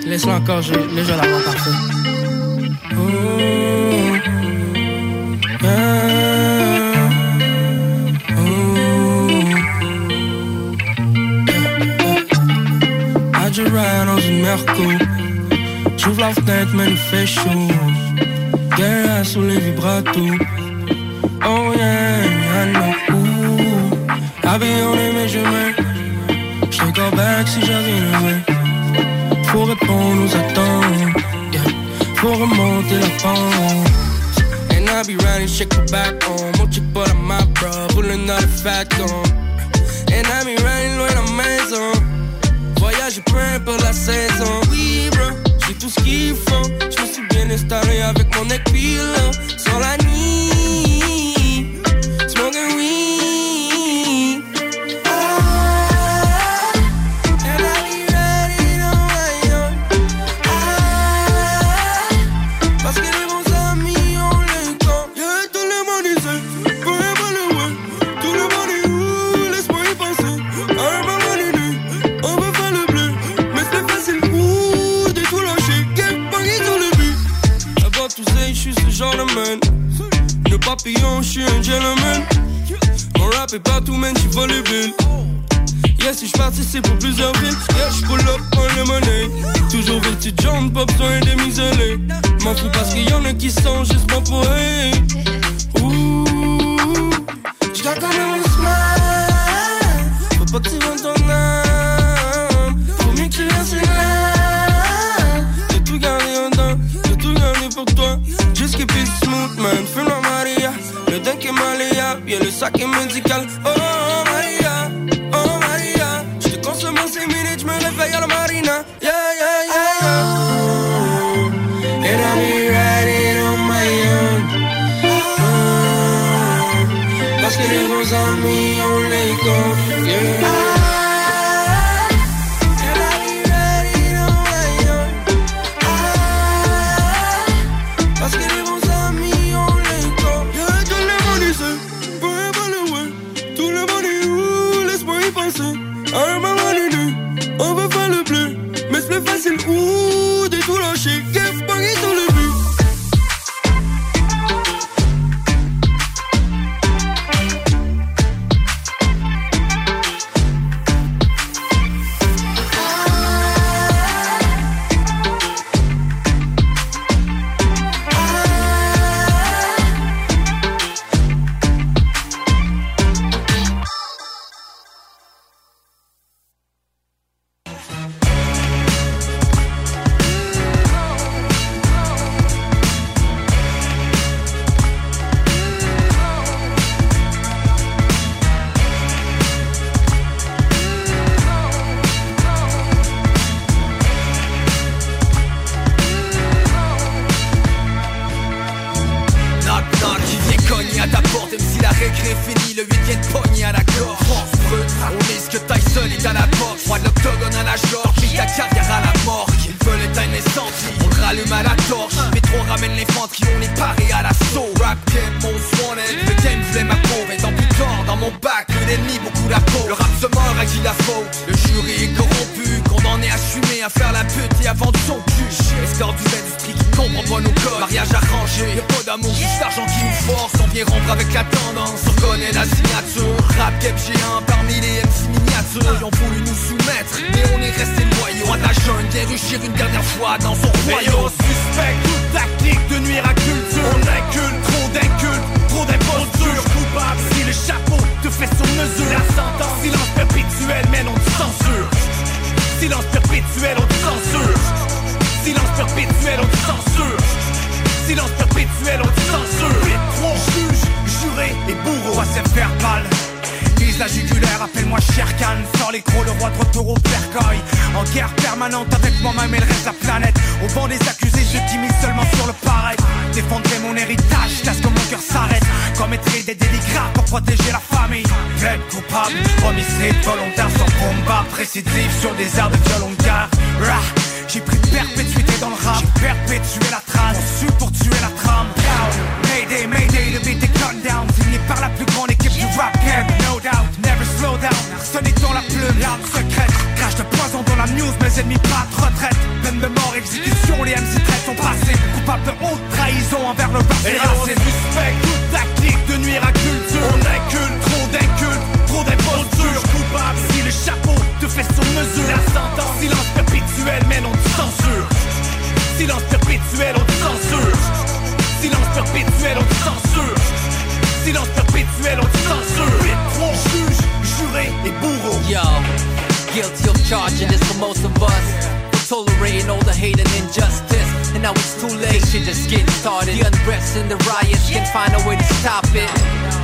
Laisse-le encore, je, là, je vais l'avoir parfait. Oh. Oh. Adje ride dans. J'ouvre la fenêtre, mais il fait chaud. Derrière sous les avec mon équipille. Sur les villes. Yeah, si je participe pour plusieurs villes, yeah, je pull up on le money. Toujours vêtu de jaune, pas besoin de m'isoler. M'en fous parce qu'il y en a qui sont juste bons pour eux. Ouh, j'garde quand même un smile. Faut pas que tu vendes ton âme. Faut mieux que tu laisses là. J'ai tout gardé en dedans, j'ai tout gardé pour toi. Just keep it smooth, man. Fais la Maria. Le dunk est malléable, y'a le sac est médical. Escort du d'industrie qui comprend pas nos codes. Mariage arrangé, y'a pas d'amour, juste l'argent qui nous force. On vient rompre avec la tendance, on connaît la signature. Rap game géant parmi les MC miniatures. Ils ont voulu nous soumettre, mais on est resté loyaux. La jungle vient ruchir une dernière fois dans son royaume. suspect toute tactique de nuire à culture. On inculte, trop d'incultes, trop d'impostures. Coupable si le chapeau te fait sur mesure. La sentence, silence perpétuel, mais on te censure Silence perpétuel, on te censure Silence perpétuel, on te censure. Silence perpétuel, on te censure. Juge, juré et bourreau. Verbal. Vise la jugulaire, appelle-moi Sherkan. Sors les crocs, le roi de retour au cercueil En guerre permanente avec moi-même et le reste de la planète. Au vent des accusés, je qui mise seulement sur le pareil Défendrai mon héritage, ce que mon cœur s'arrête. Commettrai des délits graves pour protéger la famille. Plaide coupable, homicide volontaire sans combat. Précidive sur des airs de violon J'ai pris perpétuité dans le rap. J'ai perpétué la trace, conçu pour tuer la trame. Down, Mayday, Mayday, le beat est gun down. Signé par la plus grande équipe du rap game. No doubt, never slow down. Arsenic dans la plume, l'arme secrète Crash de poison dans la news, mes ennemis pas de retraite. Peine de mort, exécution, les MC traits sont passés Coupables de haute trahison envers le rap Et on suspect toute tactique de nuire à culture. On inculte, trop d'incultes, trop d'impostures. Coupable si le chapeau te fait sur mesure. La sentence, Silence perpétuel, on te censure. Silence perpétuel, on te censure. Silence perpétuel, on te censure. Trop juge, juré et bourreau. Yo, guilty of charging this for most of us. Tolerating all the hate and injustice. And now it's too late, shit just getting started. The unrest and the riots can find a way to stop it.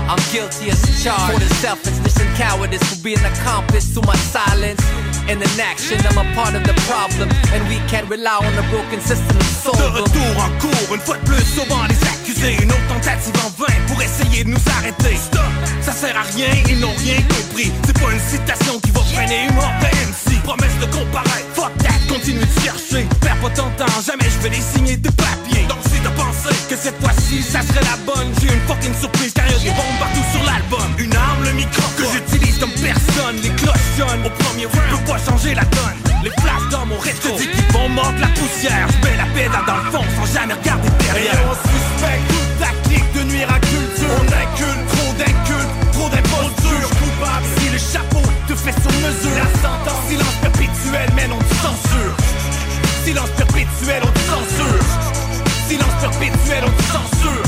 I'm guilty as charged for the selfishness and cowardice for being accomplice to my silence. And inaction, I'm a part of the problem. And we can't rely on a broken system to solve De retour en cours, une fois de plus, sauvant les accusés Une autre tentative en vain pour essayer de nous arrêter Stop, ça sert à rien, ils n'ont rien compris C'est pas une citation qui va freiner une mort de MC Promesse de comparaître, fuck that, continue de chercher. Perds pas ton temps, jamais je vais les signer tes papiers Donc si t'as pensé que cette fois-ci ça serait la bonne. J'ai une fucking surprise car y'a des bombes partout sur l'album. Une arme, le micro que j'utilise comme personne. Les cloches sonnent au premier round, peux pas changer la donne. Les flashs dans mon rétro, je te dis qu'ils vont mordre la poussière. Je mets la pédale dans le fond sans jamais regarder derrière. Et on suspect toute tactique de nuire à culture. On inculte, trop d'incultes, trop d'impostures. Coupable si le chapeau te fait sur mesure. La sentence, perpétuel, mais on te censure. Silence perpétuel, on te censure. Silence perpétuel, on te censure.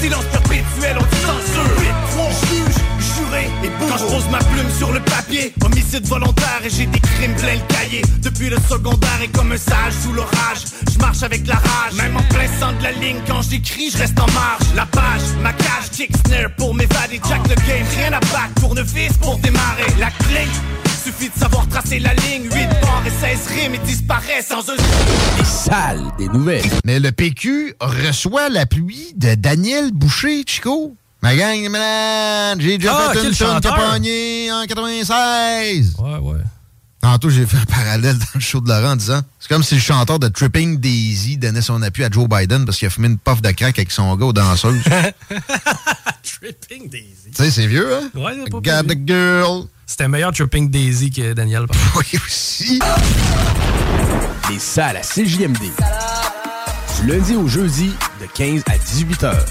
Silence perpétuel, on te censure. Juge, juré et bourreau Quand je pose ma plume sur le papier Homicide volontaire et j'ai des crimes plein le cahier. Depuis le secondaire et comme un sage sous l'orage Je marche avec la rage. Même en plein centre de la ligne Quand j'écris, je reste en marge. La page, ma cage, kick snare pour m'évader. Jack le game, rien à battre, tournevis pour démarrer. La clé Suffit de savoir tracer la ligne 8 barres et 16 rimes et disparaît sans un Les salles des nouvelles. Mais le PQ reçoit l'appui de Daniel Boucher, Chico. Ma gang de j'ai déjà Ah, fait une chanteur? pogné en 96. Ouais, ouais. Tantôt, j'ai fait un parallèle dans le show de Laurent en disant c'est comme si le chanteur de Tripping Daisy donnait son appui à Joe Biden parce qu'il a fumé une puff de crack avec son gars aux danseuses. Tripping Daisy. tu sais, c'est vieux, hein? Ouais, c'est pas Got the girl. C'était meilleur Tripping Daisy que Daniel. Oui, aussi. Les salles à CJMD. Du lundi au jeudi, de 15 à 18 heures.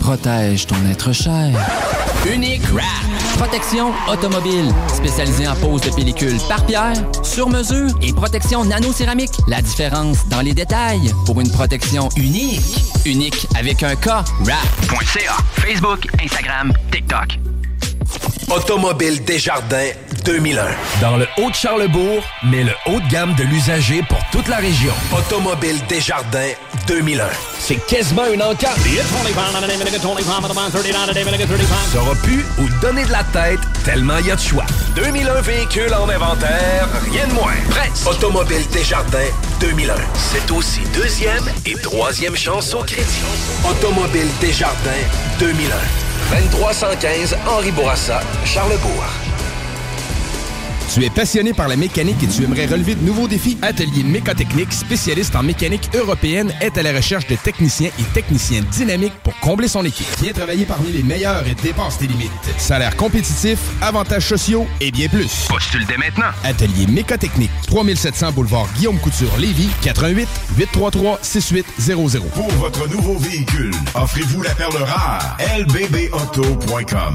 Protège ton être cher. Unique Wrap. Protection automobile. Spécialisée en pose de pellicule par pierre, sur mesure et protection nano-céramique. La différence dans les détails pour une protection unique. Unique avec un K. Wrap. .ca, Facebook, Instagram, TikTok. Automobile Desjardins 2001. Dans le Haut-de-Charlebourg, mais le haut de gamme de l'usager pour toute la région. Automobile Desjardins 2001. C'est quasiment un encart. T'auras pu ou donner de la tête tellement il y a de choix. 2001 véhicules en inventaire, rien de moins. Presse. Automobile Desjardins 2001. C'est aussi deuxième et troisième chance au crédit. Automobile Desjardins 2001. 2315 Henri Bourassa, Charlebourg. Tu es passionné par la mécanique et tu aimerais relever de nouveaux défis? Atelier Mécotechnique, spécialiste en mécanique européenne, est à la recherche de techniciens et techniciennes dynamiques pour combler son équipe. Viens travailler parmi les meilleurs et dépasse tes limites. Salaire compétitif, avantages sociaux et bien plus. Postule dès maintenant. Atelier Mécotechnique, 3700 boulevard Guillaume Couture, Lévis, 88 833 6800. Pour votre nouveau véhicule, offrez-vous la perle rare. lbbauto.com.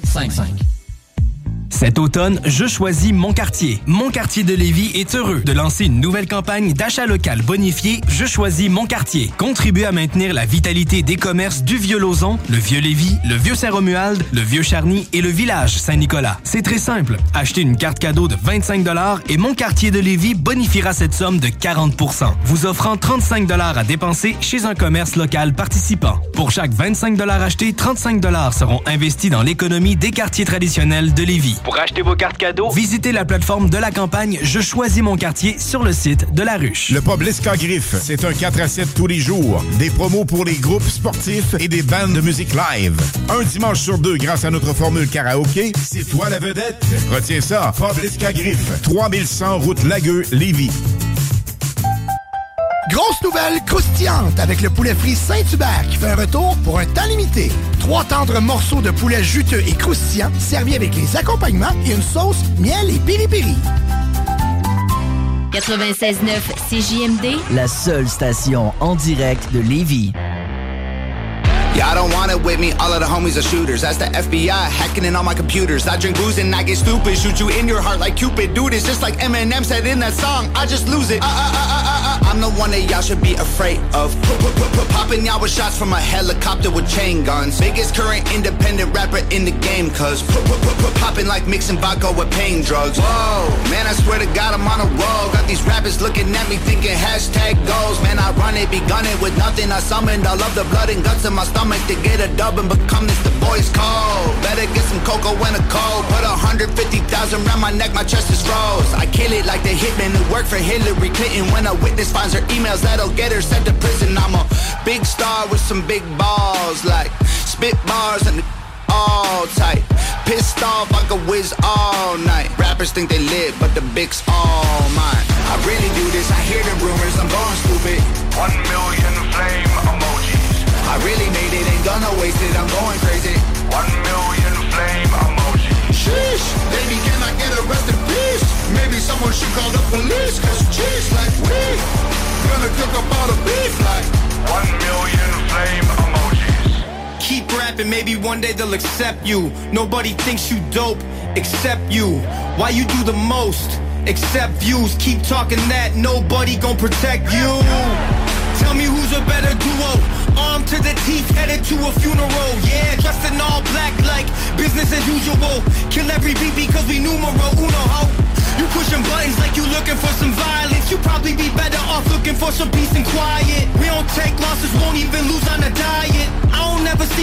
5. 5. Cet automne, je choisis Mon Quartier. Mon Quartier de Lévis est heureux de lancer une nouvelle campagne d'achat local bonifié Je choisis Mon Quartier. Contribue à maintenir la vitalité des commerces du Vieux-Lauzon, le Vieux-Lévis, le Vieux-Saint-Romuald, le Vieux-Charny et le village Saint-Nicolas. C'est très simple. Achetez une carte cadeau de 25 et Mon Quartier de Lévis bonifiera cette somme de 40% vous offrant 35 à dépenser chez un commerce local participant. Pour chaque 25 achetés, 35 seront investis dans l'économie des quartiers traditionnels de Lévis. Pour acheter vos cartes cadeaux, Visitez la plateforme de la campagne Je choisis mon quartier sur le site de la ruche. Le pub Lisca Griff, c'est un 4 à 7 tous les jours. Des promos pour les groupes sportifs et des bandes de musique live. Un dimanche sur deux grâce à notre formule karaoké. C'est toi la vedette. Retiens ça. Pub Lisca Griff, 3100 route Lagueux, Lévis. Grosse nouvelle croustillante avec le poulet frit Saint-Hubert qui fait un retour pour un temps limité. Trois tendres morceaux de poulet juteux et croustillants servis avec les accompagnements et une sauce miel et piri-piri. 96.9 CJMD, La seule station en direct de Lévis. Y'all don't want it with me, all of the homies are shooters. That's the FBI hacking in all my computers. I drink booze and I get stupid. Shoot you in your heart like Cupid. Dude, it's just like Eminem said in that song. I just lose it. Uh, uh, uh. I'm the one that y'all should be afraid of. Popping y'all with shots from a helicopter with chain guns. Biggest current independent rapper in the game, cuz. Popping like mixing vodka with pain drugs. Whoa, man, I swear to God, I'm on a roll. Got these rappers looking at me thinking hashtag goals. Man, I run it, be gunning with nothing. I summoned all of the blood and guts in my stomach to get a dub and become this the boys code. Better get some cocoa and a cold. Put a hundred fifty thousand round my neck, my chest is froze. I kill it like the hitman who worked for Hillary Clinton. When a witness finds her emails, that'll get her sent to prison. I'm a big star with some big balls, like spit bars and all tight. Pissed off, I could whiz all night. Rappers think they lit, but the big's all mine. I really do this, I hear the rumors, I'm going stupid. One million flame emojis. I really made it, ain't gonna waste it, I'm going crazy. One million flame emojis. Sheesh, baby, can I get arrested, please? Maybe someone should call the police, cause cheese like we gonna cook up all the beef like one million flame emojis. Keep rapping, maybe one day they'll accept you. Nobody thinks you dope except you. Why you do the most? Except views. Keep talking that, nobody gon' protect you. Tell me who's a better duo. Armed to the teeth, headed to a funeral. Yeah, dressed in all black like business as usual. Kill every beat because we numero uno ho. You pushing buttons like you looking for some violence. You probably be better off looking for some peace and quiet. We don't take losses, won't even lose on a diet. I don't never sleep,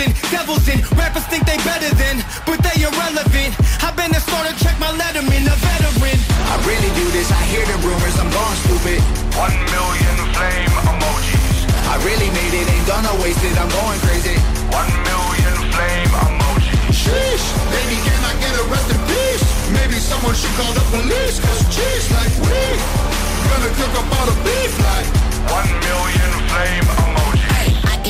there's levels in, devils in. Rappers think they better than, but they irrelevant. I've been a starter, check my letterman, a veteran. I really do this, I hear the rumors, I'm gone stupid. One million flame emojis. I really made it, ain't done, I wasted, I'm going crazy. One million flame emojis. Sheesh, baby, can I get arrested, please? Maybe someone should call the police, cause cheese like we gonna cook up all the beef like one million flame emojis.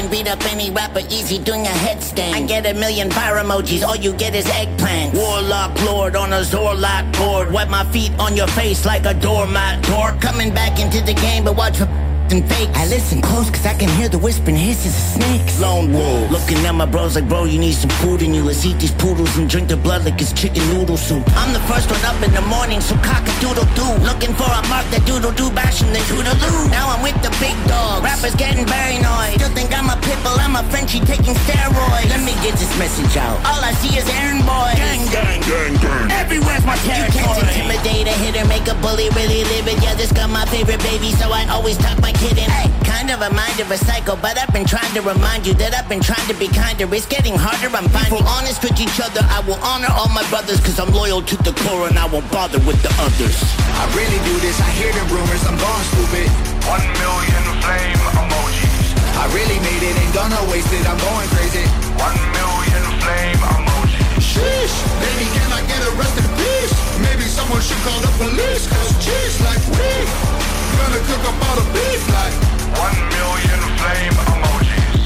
Can beat up any rapper easy doing a headstand. I get a million fire emojis, all you get is eggplant. Warlock lord on a Zorlock board. Wipe my feet on your face like a doormat. Door coming back into the game, but watch for and fake. I listen close cause I can hear the whispering hisses of snakes. Lone wolf. Looking at my bros like, bro, you need some food in you. Let's eat these poodles and drink the blood like it's chicken noodle soup. I'm the first one up in the morning, so cock a doodle doo. Looking for a mark that doodle doo bashing the toodaloo. Now I'm with the big dogs. Rappers getting very annoyed. Still think I'm a pitbull, I'm a Frenchie taking steroids. Let me get this message out. All I see is errand boys. Gang, gang, gang, gang. Everywhere's my territory. You can't intimidate a hitter, make a bully really live it. Yeah, this got my favorite baby, so I always talk my kid in. Hey, kind of a mind of a psycho, but I've been trying to remind you that I've been trying to be kinder. It's getting harder, I'm finding. People honest with each other, I will honor all my brothers, cause I'm loyal to the core and I won't bother with the others. I really do this, I hear the rumors, I'm gone stupid. One million flame emojis. I really made it, ain't gonna waste it, I'm going crazy. One million flame emojis. Sheesh, baby, can I get arrested, please? Maybe someone should call the police, cause cheese like we gonna cook up all the beef like one million flame emojis.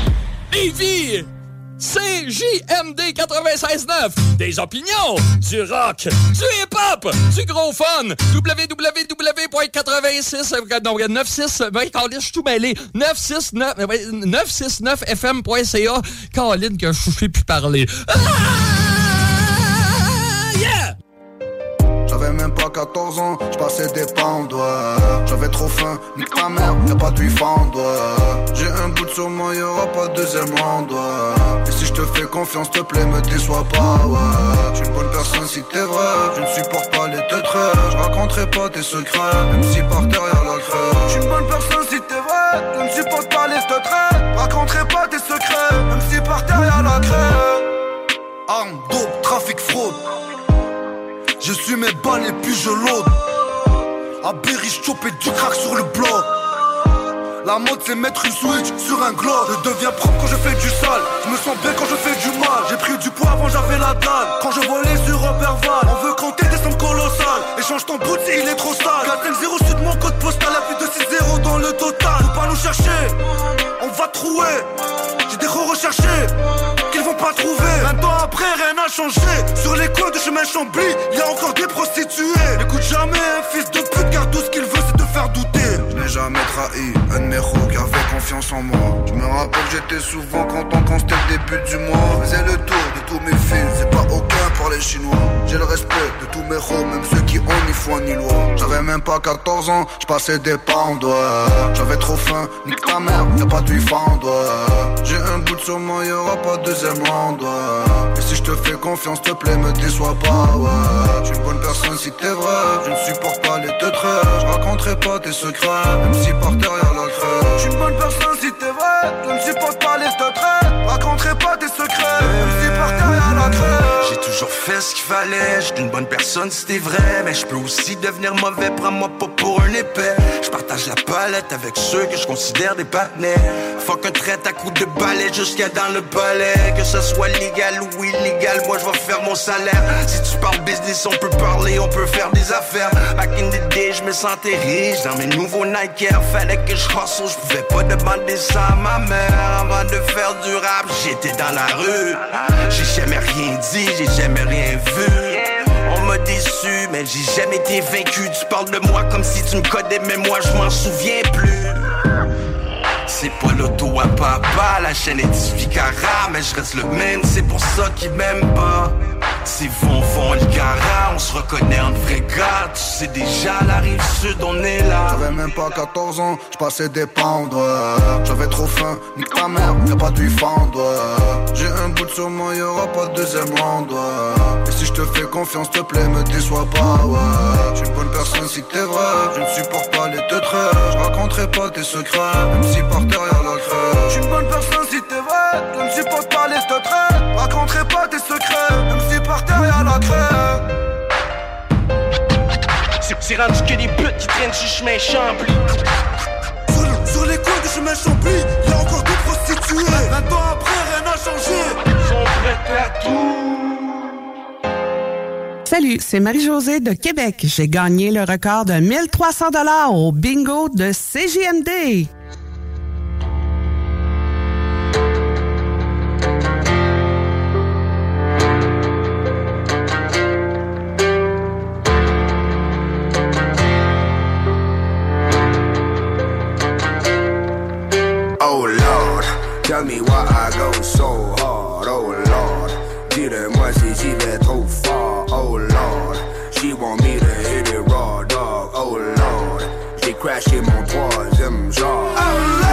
Lévis! CJMD 96.9 Des opinions, du rock, du hip-hop, du gros fun www.86 non, 96 ben, Colin, je suis tout mêlé 969 969fm.ca Colin, que je sais plus parler ah! Même pas 14 ans, je passais des pentes, ouais. J'avais trop faim, nique ta mère, y'a pas de fendre, ouais. J'ai un bout sur moi, y'aura pas de deuxième round, ouais. Et si je te fais confiance, te plaît, me déçois pas, ouais. J'suis une bonne personne si t'es vrai, je ne supporte pas les traits. Je raconterai pas tes secrets, même si par y'a la crème. J'suis une bonne personne si t'es vrai, je ne supporte pas les. Je raconterai pas tes secrets, même si par y'a la crème. Arme, dope, trafic, fraude. Je suis mes balles et puis je l'aude. À Berry, chopé du crack sur le bloc. La mode c'est mettre une switch sur un globe. Je deviens propre quand je fais du sale. Je me sens bien quand je fais du mal. J'ai pris du poids avant j'avais la dalle. Quand je volais sur Robert Val On veut compter des sommes colossales. Échange ton bout il est trop sale. 4-0 sud mon code postal La plus de 6-0 dans le total. Faut pas nous chercher On va trouver. J'ai des gros recherchés Qu'ils vont pas trouver. 20 ans après rien n'a changé Chemin Chambly y a encore des prostituées. N'écoute jamais un fils de pute Car tout ce qu'il veut c'est te faire douter. Je n'ai jamais trahi un de mes qui avait confiance en moi. Je me rappelle j'étais souvent content quand c'était le début du mois. Je faisais le tour de tous mes fils Chinois J'ai le respect de tous mes héros Même ceux qui ont ni foi ni loi J'avais même pas 14 ans Je passais des pounds. J'avais trop faim Nique ta mère Y'a pas de fendre. J'ai un bout de sur moi Y'aura pas de deuxième round. Et si je te fais confiance te plaît me déçois pas ouais. J'suis une bonne personne si t'es vrai Je ne supporte pas les deux traits Je raconterai pas tes secrets Même si par terre y'a la crème Je suis une bonne personne si t'es vrai Je ne supporte pas les deux raconterai pas tes secrets toujours fait ce qu'il fallait, j'étais une bonne personne c'était vrai. Mais je peux aussi devenir mauvais, prends-moi pas pour un épais partage la palette avec ceux que je considère des partenaires. Fuck un traite à coup de balai jusqu'à dans le balai. Que ce soit légal ou illégal, moi je vais faire mon salaire. Si tu parles business, on peut parler, on peut faire des affaires. Back in the day, je me sentais riche dans mes nouveaux Nike Air. Fallait que je hustle, je pouvais pas demander ça à ma mère. Avant de faire du rap, j'étais dans la rue. J'ai jamais rien dit, j'ai jamais rien vu on m'a déçu, mais j'ai jamais été vaincu. Tu parles de moi comme si tu me connais, mais moi je m'en souviens plus. C'est pas l'auto à papa, la chaîne est Ficara, mais je reste le même, c'est pour ça qu'ils m'aiment pas. C'est fond fond le cara, on se reconnaît en vrai gars. Tu sais déjà la rive sud, on est là. J'avais même pas 14 ans, je passais des pentes, J'avais trop faim, nique ta mère, y'a pas du fendre. J'ai un bout sur moi, y'aura pas de deuxième round, Et si je te fais confiance, te plaît, me déçois pas, ouais. J'suis une bonne personne si t'es vrai, je ne supporte pas les deux traits. Je raconterai pas tes secrets, même si par derrière la creux. J'suis une bonne personne si je ne supporte pas les deux traits. Je raconterai pas tes secrets, même si par derrière la creux. C'est- rendu que des putes qui traînent sur chemin Chambly. Sur, sur les coins du chemin Chambly, y'a encore des prostituées. 20 ans après, rien n'a changé. Ils sont prêts à tout. Salut, c'est Marie-Josée de Québec. J'ai gagné le record de 1300 dollars au bingo de CJMD. Me why I go so hard. Oh Lord, dis-le-moi si j'y vais trop fort. Oh Lord, she want me to hit it raw dog. Oh Lord, j'ai crashé mon troisième genre. Oh Lord,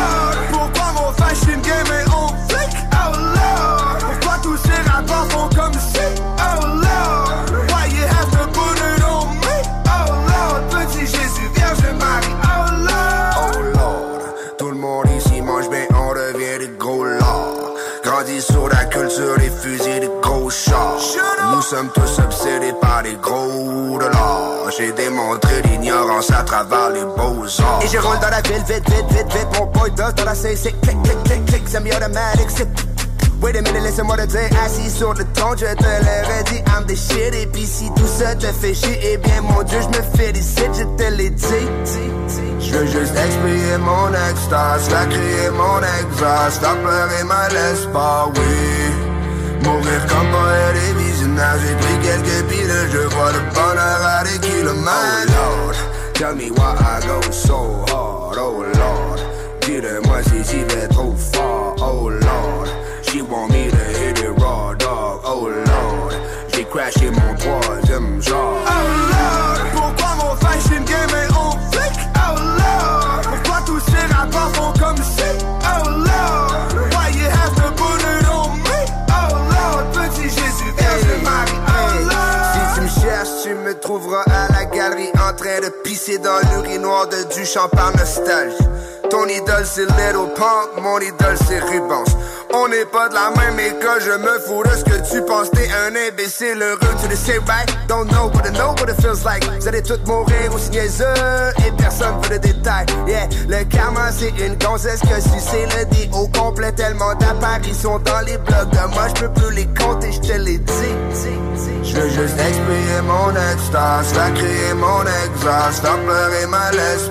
à travers les beaux-arts. Et je roule dans la ville, vite, vite, vite, vite. Mon boy does dans la CC. Click, click, click, click. Semi-automatic, c'est. Wait a minute, laisse-moi te dire. Assis sur le ton, je te l'aurais dit. I'm the shit. Et puis si tout ça te fait chier, eh bien, mon Dieu, je me félicite, je te l'ai dit. Je veux juste expier mon extase, faire crier mon exhaust, faire pleurer ma laisse pas, oui. Mourir comme poète et visionnaire, j'ai pris quelques piles, je vois le bonheur à des kilomètres. Oh Lord, tell me why I go so hard, oh Lord. Dis-le-moi si j'y vais trop fort, oh Lord. Pisser dans l'urinoir de Duchamp par nostalgie. Ton idole c'est Little Pump, mon idole c'est Rubens. On n'est pas de la même école, je me fous de ce que tu penses. T'es un imbécile heureux, tu le sais, right? Don't know, but I know what it feels like. Vous allez tous mourir aussi niaiseux et personne veut de détails. Yeah, le karma c'est une gonzesse que si c'est le dit au complet. Tellement d'apparitions dans les blogs de moi, je peux plus les compter, je te l'ai dit. Je veux juste expier mon extase, faire crier mon exhaust, faire pleurer ma laisse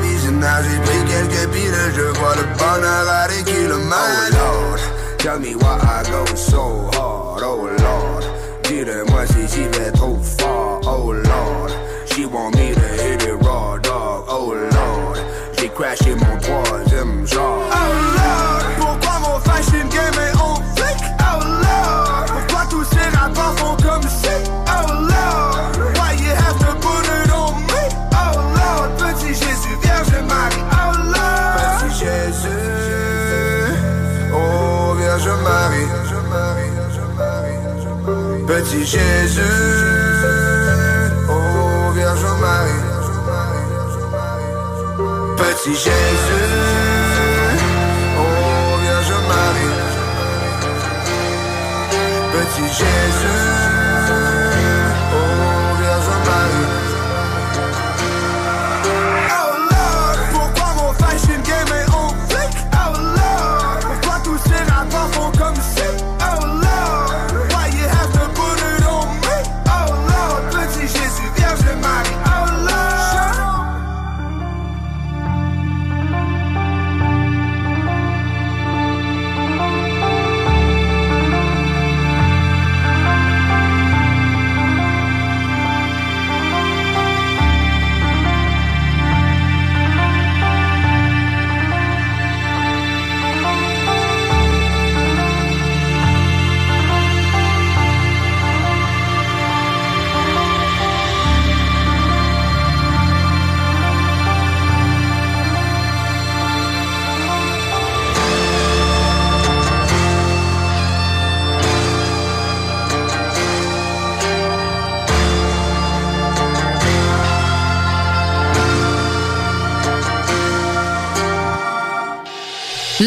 visionnaire, j'ai pris quelques je vois le bonheur à des kilomètres. Oh Lord, tell me why I go so hard, oh Lord. Dis-le-moi si j'y vais trop fort, oh Lord. She want me to hit it raw, dog, oh Lord. J'ai crashé Petit Jésus, oh Vierge Marie, Petit Jésus, oh Vierge Marie, Petit Jésus,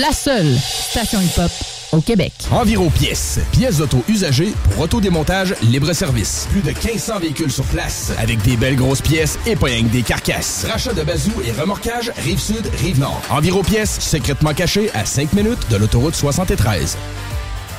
la seule station hip-hop au Québec. Environ pièces. Pièces d'auto usagées pour autodémontage libre-service. Plus de 1500 véhicules sur place avec des belles grosses pièces et pas des carcasses. Rachat de bazou et remorquage Rive-Sud, Rive-Nord. Environ pièces secrètement cachées à 5 minutes de l'autoroute 73.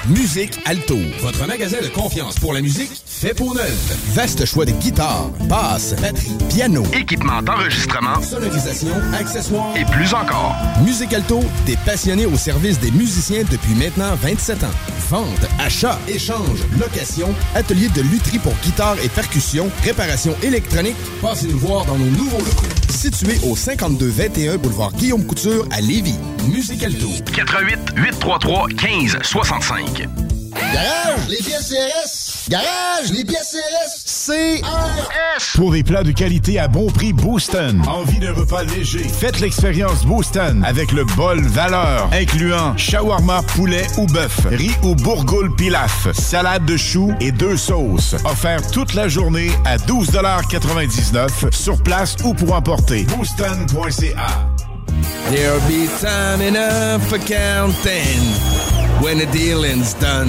Musique Alto, votre magasin de confiance pour la musique fait pour neuf. Vaste choix de guitares, basses, batterie, piano, équipement d'enregistrement, sonorisation, accessoires et plus encore. Musique Alto, des passionnés au service des musiciens depuis maintenant 27 ans. Vente, achat, échange, location, atelier de lutherie pour guitare et percussion, réparation électronique. Passez nous voir dans nos nouveaux locaux. Situé au 5221 boulevard Guillaume Couture à Lévis. Musique Alto. 88 833 15 65. Garage, les pièces CRS. Garage, les pièces CRS. CRS. Pour des plats de qualité à bon prix, Booston. Envie d'un repas léger? Faites l'expérience Booston avec le bol valeur, incluant shawarma, poulet ou bœuf, riz ou bourgoule pilaf, salade de choux et deux sauces. Offert toute la journée à 12,99 sur place ou pour emporter. Booston.ca. There'll be time enough for counting when the dealing's done.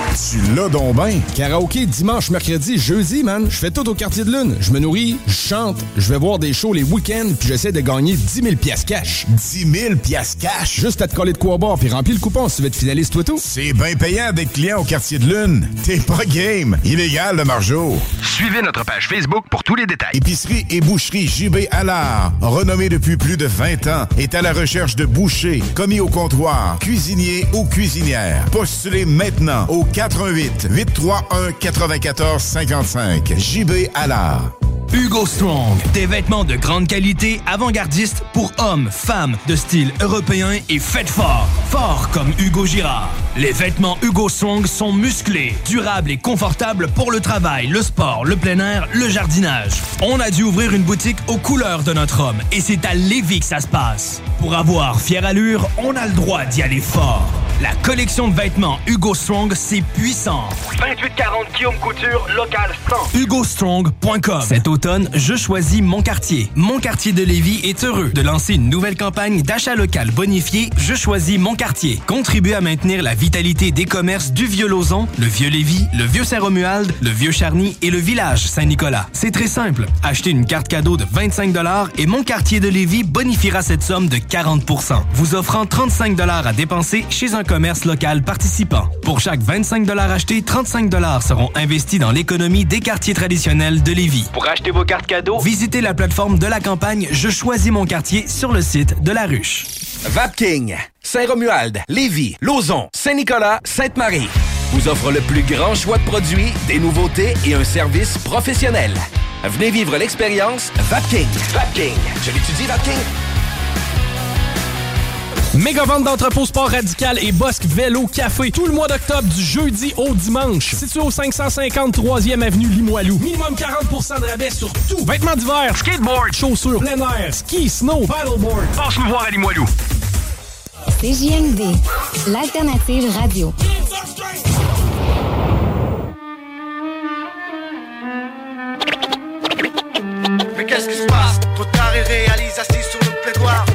Tu l'as donc ben. Karaoké dimanche, mercredi, jeudi, man. Je fais tout au quartier de lune. Je me nourris, je chante, je vais voir des shows les week-ends, puis j'essaie de gagner 10 000 piastres cash. 10 000 piastres cash? Juste à te coller de quoi boire, puis remplir le coupon si tu veux être finaliste, toi tout. C'est bien payant d'être client au quartier de lune. T'es pas game. Illégal, le margeau. Suivez notre page Facebook pour tous les détails. Épicerie et boucherie JB Allard, renommée depuis plus de 20 ans, est à la recherche de bouchers, commis au comptoir, cuisiniers ou cuisinières. Postulez maintenant au 88 831 94 55. JB Allard. Hugo Strong, des vêtements de grande qualité, avant-gardistes pour hommes, femmes, de style européen et faites fort. Fort comme Hugo Girard. Les vêtements Hugo Strong sont musclés, durables et confortables pour le travail, le sport, le plein air, le jardinage. On a dû ouvrir une boutique aux couleurs de notre homme et c'est à Lévis que ça se passe. Pour avoir fière allure, on a le droit d'y aller fort. La collection de vêtements Hugo Strong, c'est puissant. 2840 Guillaume Couture, local 100. HugoStrong.com Cet automne, je choisis Mon Quartier. Mon Quartier de Lévis est heureux de lancer une nouvelle campagne d'achat local bonifié Je choisis Mon Quartier. Contribue à maintenir la vitalité des commerces du Vieux-Lauzon, le Vieux-Lévis, le Vieux-Saint-Romuald, le Vieux-Charny et le village Saint-Nicolas. C'est très simple. Achetez une carte cadeau de 25 et Mon Quartier de Lévis bonifiera cette somme de 40% vous offrant 35 à dépenser chez un commerce local participant. Pour chaque 25 achetés, 35 seront investis dans l'économie des quartiers traditionnels de Lévis. Vos cartes cadeaux, visitez la plateforme de la campagne Je choisis mon quartier sur le site de la ruche. Vapking, Saint-Romuald, Lévis, Lauson, Saint-Nicolas, Sainte-Marie vous offre le plus grand choix de produits, des nouveautés et un service professionnel. Venez vivre l'expérience Vapking. Vapking. Je l'étudie, Vapking. Méga vente d'entrepôt sport radical et Bosque Vélo Café tout le mois d'octobre du jeudi au dimanche. Situé au 553e avenue Limoilou. Minimum 40% de rabais sur tout. Vêtements d'hiver, skateboard, chaussures, plein air, ski, snow, paddleboard. Passe nous voir à Limoilou. CJMD, l'alternative radio. Mais qu'est-ce qui se passe? Trop tard, il réalise assis sur le plaidoir.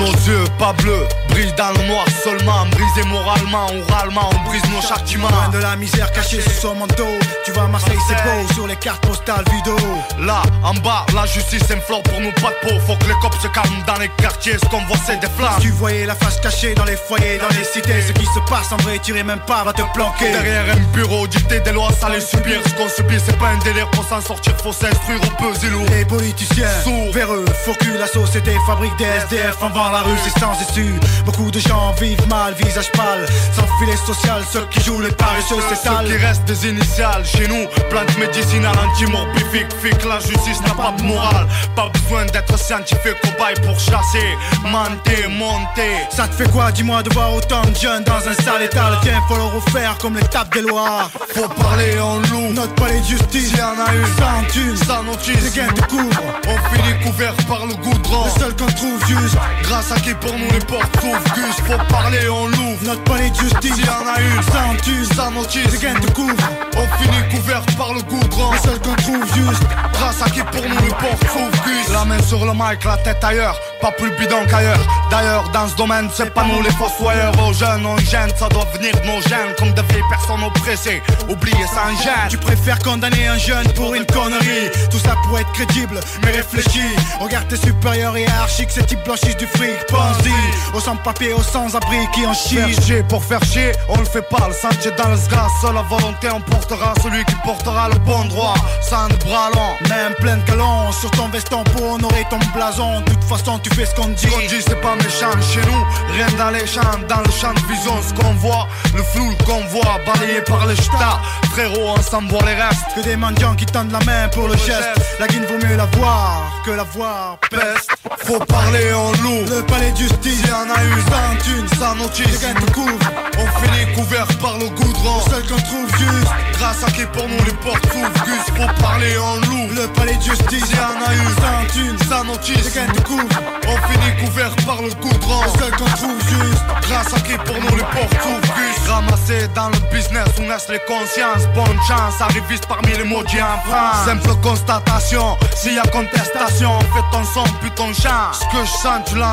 Nos yeux pas bleus, brillent dans le noir seulement. Brisés moralement, oralement, on brise nos châtiments. Loin de la misère cachée sous son manteau. Tu vois Marseille, c'est beau sur les cartes postales vidéo. Là, en bas, la justice implore pour nous pas de peau. Faut que les cops se calment dans les quartiers. Ce qu'on voit, c'est des flammes. Tu voyais la face cachée dans les foyers, dans les cités. Ce qui se passe en vrai, tu même pas, va te planquer. Derrière un bureau, dicter des lois, ça les subir. Ce qu'on subit, c'est pas un délire pour s'en sortir. Faut s'instruire, on peut zélo. Les politiciens, sourds, véreux, faut que la société fabrique des SDF avant la rue, c'est sans issue. Beaucoup de gens vivent mal, visage pâle, sans filet social. Ceux qui jouent les paresseux, c'est sale. Ceux qui restent des initiales chez nous, plante médicinale anti-morbifique. Fique la justice n'a pas de morale. Pas besoin d'être scientifique cobaye pour chasser, monter, monter. Ça te fait quoi, dis-moi, de voir autant de jeunes dans un sale état? Tiens, faut le refaire comme l'étape des lois. Faut parler en loup, notre palais de justice. S'il y en a une, sans thune, sans notice, les gains te couvrent. On finit couvert par le goudron. Le seul qu'on trouve juste, Grâce à qui pour nous les portes s'ouvrent. Gus, faut parler, on l'ouvre. Notre palais de justice, il y en a une Sans tu, sans notice, les gains te couvrent On finit couvert par le goudron Le seul qu'on trouve juste. Grâce à qui pour nous les portes s'ouvrent Gus. La main sur le mic, la tête ailleurs. Pas plus bidon qu'ailleurs. D'ailleurs dans ce domaine, c'est pas nous les fossoyeurs. Aux jeunes, on gêne, ça doit venir de nos gènes. Comme de vieilles personnes oppressées. Oubliez ça en gêne Tu préfères condamner un jeune pour une connerie. Tout ça pour être crédible, mais réfléchis. Regarde tes supérieurs hiérarchiques, ces types blanchissent du fric Pense-y, aux sans-papiers, aux sans-abri qui en chient Faire chier pour faire chier, on le fait pas. Le sentier dans le sgras, seule la volonté emportera Celui qui portera le bon droit, sans bras long Même plein de galons. Sur ton veston pour honorer ton blason. De toute façon tu fais ce qu'on dit. Qu'on dit c'est pas méchant chez nous. Rien dans les champs, dans le champ de vision. Ce qu'on voit, le flou, le convoi Balayé par les ch'tas. Frérot, on s'en voit les restes. Que des mendiants qui tendent la main pour le geste. La guine vaut mieux la voir que la voir peste. Faut parler en loup Le palais de justice, y en a eu sans thune, sans notice Les te couvrent, on finit couvert par le goudron. Le seul qu'on trouve juste Grâce à qui pour nous les portes s'ouvrent. Gus, faut parler en loup. Le palais de justice, y en a eu sans thune, sans notice Les te couvrent, on finit couvert par le goudron. Le seul qu'on trouve juste Grâce à qui pour nous les portes s'ouvrent. Gus, ramassé dans le business où naissent les consciences. Bonne chance, arriviste parmi les maudits en France. Simple constatation, s'il y a contestation Fais ton son, puis ton chant. Ce que je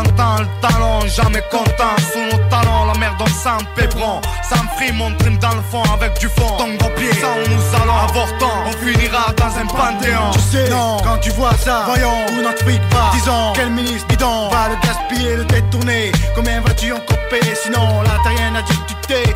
le talent Jamais content, sous nos talons La merde, on sent pébron Ça me frime, on trime dans le fond avec du fond. Ton gros pied, ça où nous allons avortant. On finira dans un panthéon. Tu sais, non, quand tu vois ça Voyons où notre fric va. Disons, quel ministre bidon Va le gaspiller, le détourner? Combien vas-tu en couper Sinon, là t'as rien à discuter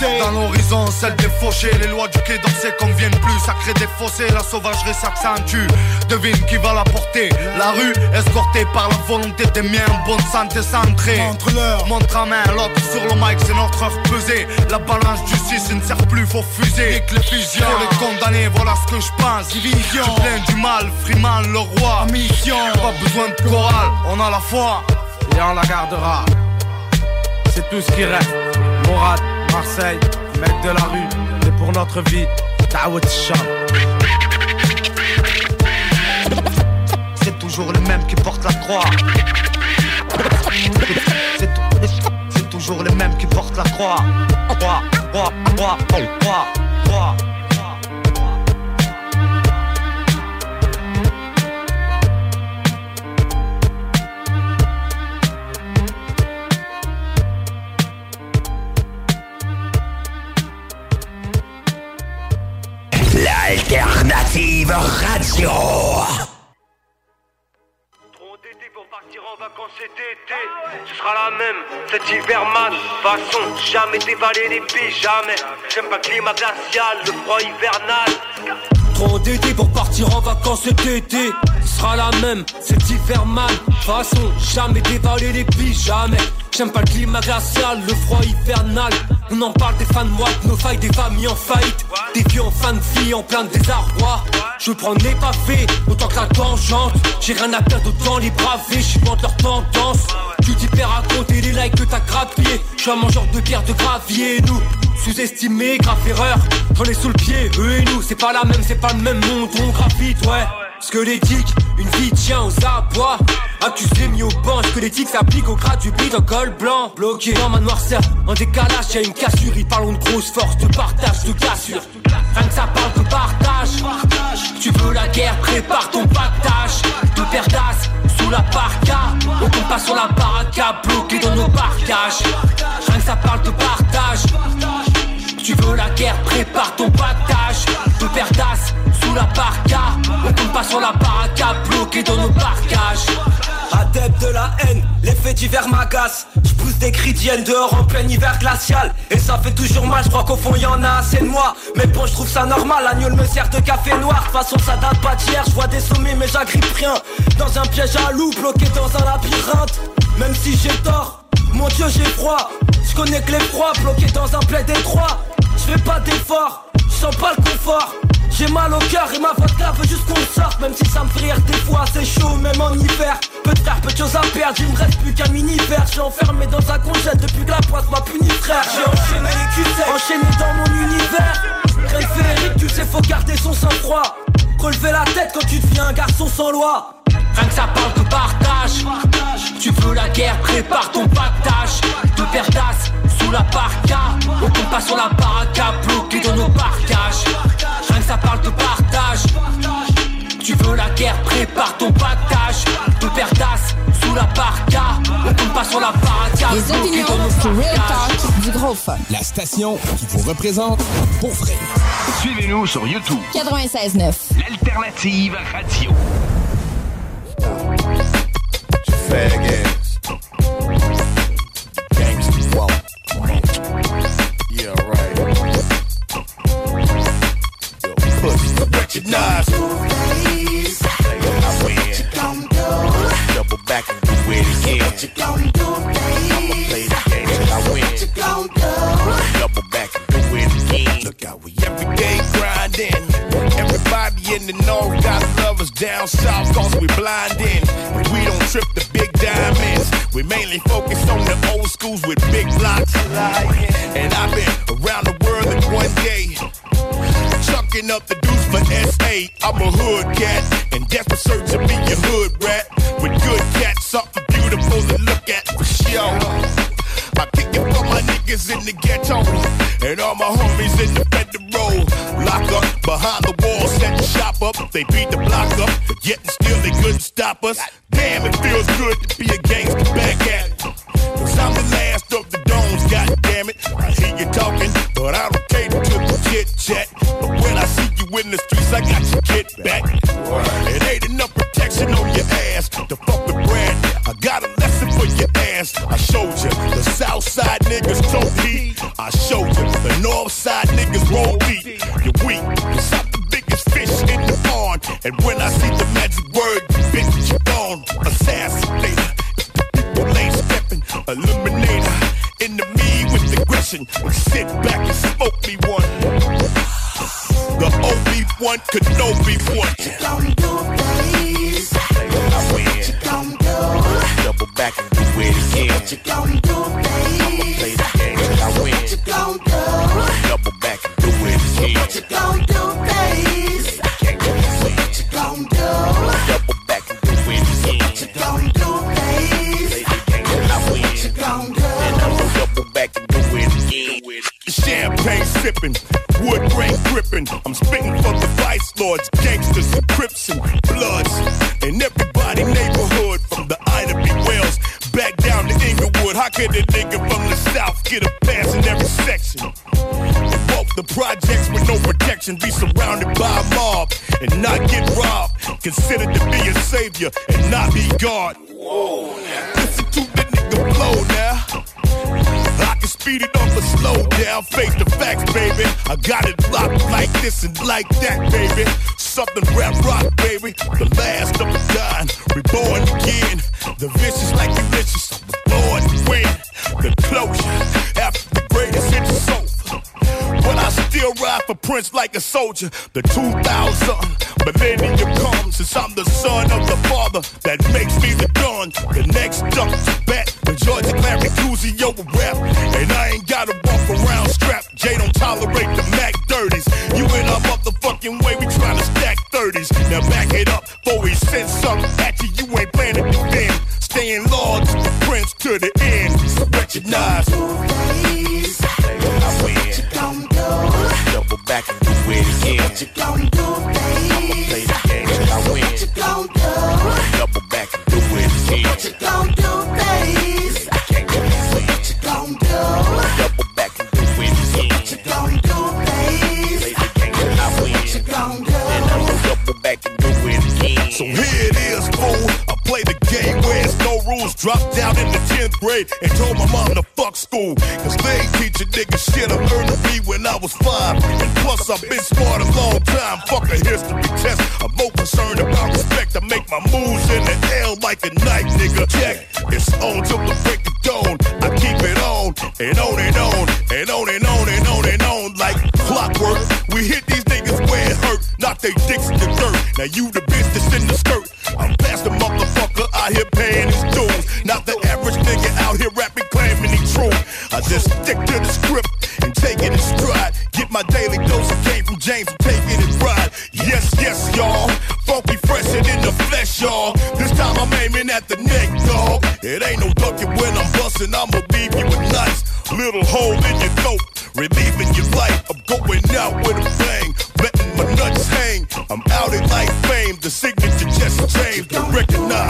Dans l'horizon, celle des fauchés Les lois du quai d'Orsay conviennent plus Ça crée des fossés, la sauvagerie s'accentue. Devine qui va la porter. La rue, escortée par la volonté des miens Bonne santé centrée. Montre-leur, montre à main L'autre sur le mic, c'est notre heure pesée. La balance du 6 ne sert plus, faut fuser. Et que les fusions, faut les condamner Voilà ce que je pense. Division, je plains du mal Freeman le roi. Mission, pas besoin de chorale On a la foi. Et on la gardera. C'est tout ce qui reste. Morad, Marseille, mec de la rue, c'est pour notre vie. Shah. C'est toujours le même qui porte la croix. C'est toujours le même qui porte la croix. Croix, croix, croix, croix, croix. L'alternative radio. Ce sera la même, cet hiver man Façon, jamais dévaler les billes, jamais. J'aime pas le climat glacial, le froid hivernal. Trop d'été pour partir en vacances cet été. Ce sera la même, cet hiver man Façon, jamais dévaler les billes, jamais J'aime pas le climat glacial, le froid hivernal. On en parle des fins de mois, de nos failles, des familles en faillite. Des vieux en fin de vie, en plein désarroi. Je prends les pavés, autant que la tangente. J'ai rien à perdre, autant les braver, je de leur tendance. Tu t'y perds à compter les likes que t'as grappillé Je suis un mangeur de pierre de gravier, nous Sous-estimé, grave erreur. J'en ai sous le pied, eux et nous C'est pas la même, c'est pas le même monde, on gravite, ouais Squelettique, une vie tient aux abois. Accusé mis au banc, squelettique s'applique au gras du bide en col blanc. Bloqué dans ma noirceur, en décalage, y'a une cassure. Ils parlent de grosse force, de partage, de cassure. Rien que ça parle de partage. Tu veux la guerre, prépare ton pactage De perdasse, sous la parka. On compte pas sur la baraka, bloqué dans nos parcages Rien que ça parle de partage. Tu veux la guerre, prépare ton pactage De perdasse, la On compte pas sur la baraka, bloqué dans nos parcages Adepte de la haine, l'effet d'hiver m'agace Je pousse des cris d'hyène dehors en plein hiver glacial. Et ça fait toujours mal, je crois qu'au fond y a assez de moi. Mais bon je trouve ça normal, l'agneau me sert de café noir. De toute façon ça date pas d'hier, je vois des sommets mais j'agrippe rien. Dans un piège à loup, bloqué dans un labyrinthe. Même si j'ai tort, mon dieu j'ai froid. Je connais que les froids, bloqué dans un plaid étroit. Je fais pas d'effort, je sens pas le confort j'ai mal au cœur et ma vodka veut juste qu'on sorte Même si ça me fait des fois c'est chaud même en hiver. Peu de frère, peu de choses à perdre, il me reste plus qu'un mini-verre suis enfermé dans un congèle depuis que la poisse m'a puni frère. J'ai enchaîné les culs enchaîné dans mon univers. Périphérique, tu sais faut garder son sang-froid. Relever la tête quand tu deviens un garçon sans loi. Rien que ça parle de partage. Tu veux la guerre, prépare ton pactage. De perdas sous la parka. On compte pas sur la baraka bloquée dans nos parcages Ça parle de partage Tu veux la guerre, prépare ton pactage De perdas sous la parka On compte pas sur la baraka Les opinions sur Real Talk du gros fun. La station qui vous représente pour vrai. Suivez-nous sur YouTube. 96.9. L'alternative radio. Fag it again. I'ma play the game till I win. What you gon' do? Double back and do it again. Look out, we every day grinding. Everybody in the north got lovers down south cause we blinding. And we don't trip the big diamonds. We mainly focus on the old schools with big blocks. And I've been around the world in one day. Chucking up the deuce for SA. I'm a hood cat, and desperate search to be a hood rat. With good cats, something to look at sure. I kick it for my niggas in the ghetto, and all my homies in the federal. Lock up behind the wall, set the shop up. They beat the block up, yet and still they couldn't stop us. Damn, it feels good to be a gangster back at it. Cause I'm the last of the domes, god damn it. I hear you talking, but I don't cater to the chit chat. But when I see you in the streets, I got your kid back. Niggas tote heat. I showed you the north side niggas roll deep. You're weak, cause I'm the biggest fish in the pond. And when I see the magic word, bitch, you're gone. Assassinator. People ain't stepping, eliminator. Enemy with aggression. Sit back and smoke me one. The OB1 could no be one. I win. Double back and do it again. I'ma play the game lords, gangsters, and crips and bloods. And everybody neighborhood from the Ida B. Wells back down to Inglewood. How could a nigga from the south get a pass in every section? Walk the projects with no protection, be surrounded by a mob and not get robbed. Considered to be a savior and not be God. Whoa. Slow down, face the facts, baby. I got it locked like this and like that, baby. Something rap rock, baby. The last of the dying, reborn again. The vicious like I was born win. The closure But I still ride for Prince like a soldier. The 2000 millennium comes since I'm the son of the father that makes me the dawn. The next to bat, the Georgia Larry will rap. And I ain't gotta walk around strapped. Jay don't tolerate the Mac dirties. You in a motherfucking way, we tryna stack 30s. Now back it up before we send something at you. You ain't playing to defend. Staying the Prince to the end. So recognize. Double back and do it again. I'ma play the game till I win. Double back and do it again. Double back and do it again. Play the game till I win. And I'ma double back and do it again. So here it is, fool. I play the game where it's no rules. Dropped out in the 10th grade and told my mom to fuck school. Cause they teach a nigga shit I learned to be when I was five. And plus I've been smart a long time. Fuck a history test. I'm more concerned about respect. I make my moves in the L like a knife, nigga. Check. It's on till the break of dawn. I keep it on and on and on and on and on and on and on like clockwork. We hit these niggas where it hurt, not they dicks in the dirt. Now you the bitch that's in the skirt. I'm past the motherfucker I here Just stick to the script and take it in stride. Get my daily dose of game from James and take it in pride. Yes, yes, y'all. Funky fresh and in the flesh, y'all. This time I'm aiming at the neck, dog. It ain't no ducking when I'm busting. I'ma leave you with nice little hole in your throat. Relieving your life. I'm going out with a bang. Letting my nuts hang. I'm out in like fame. The signature just changed to recognize.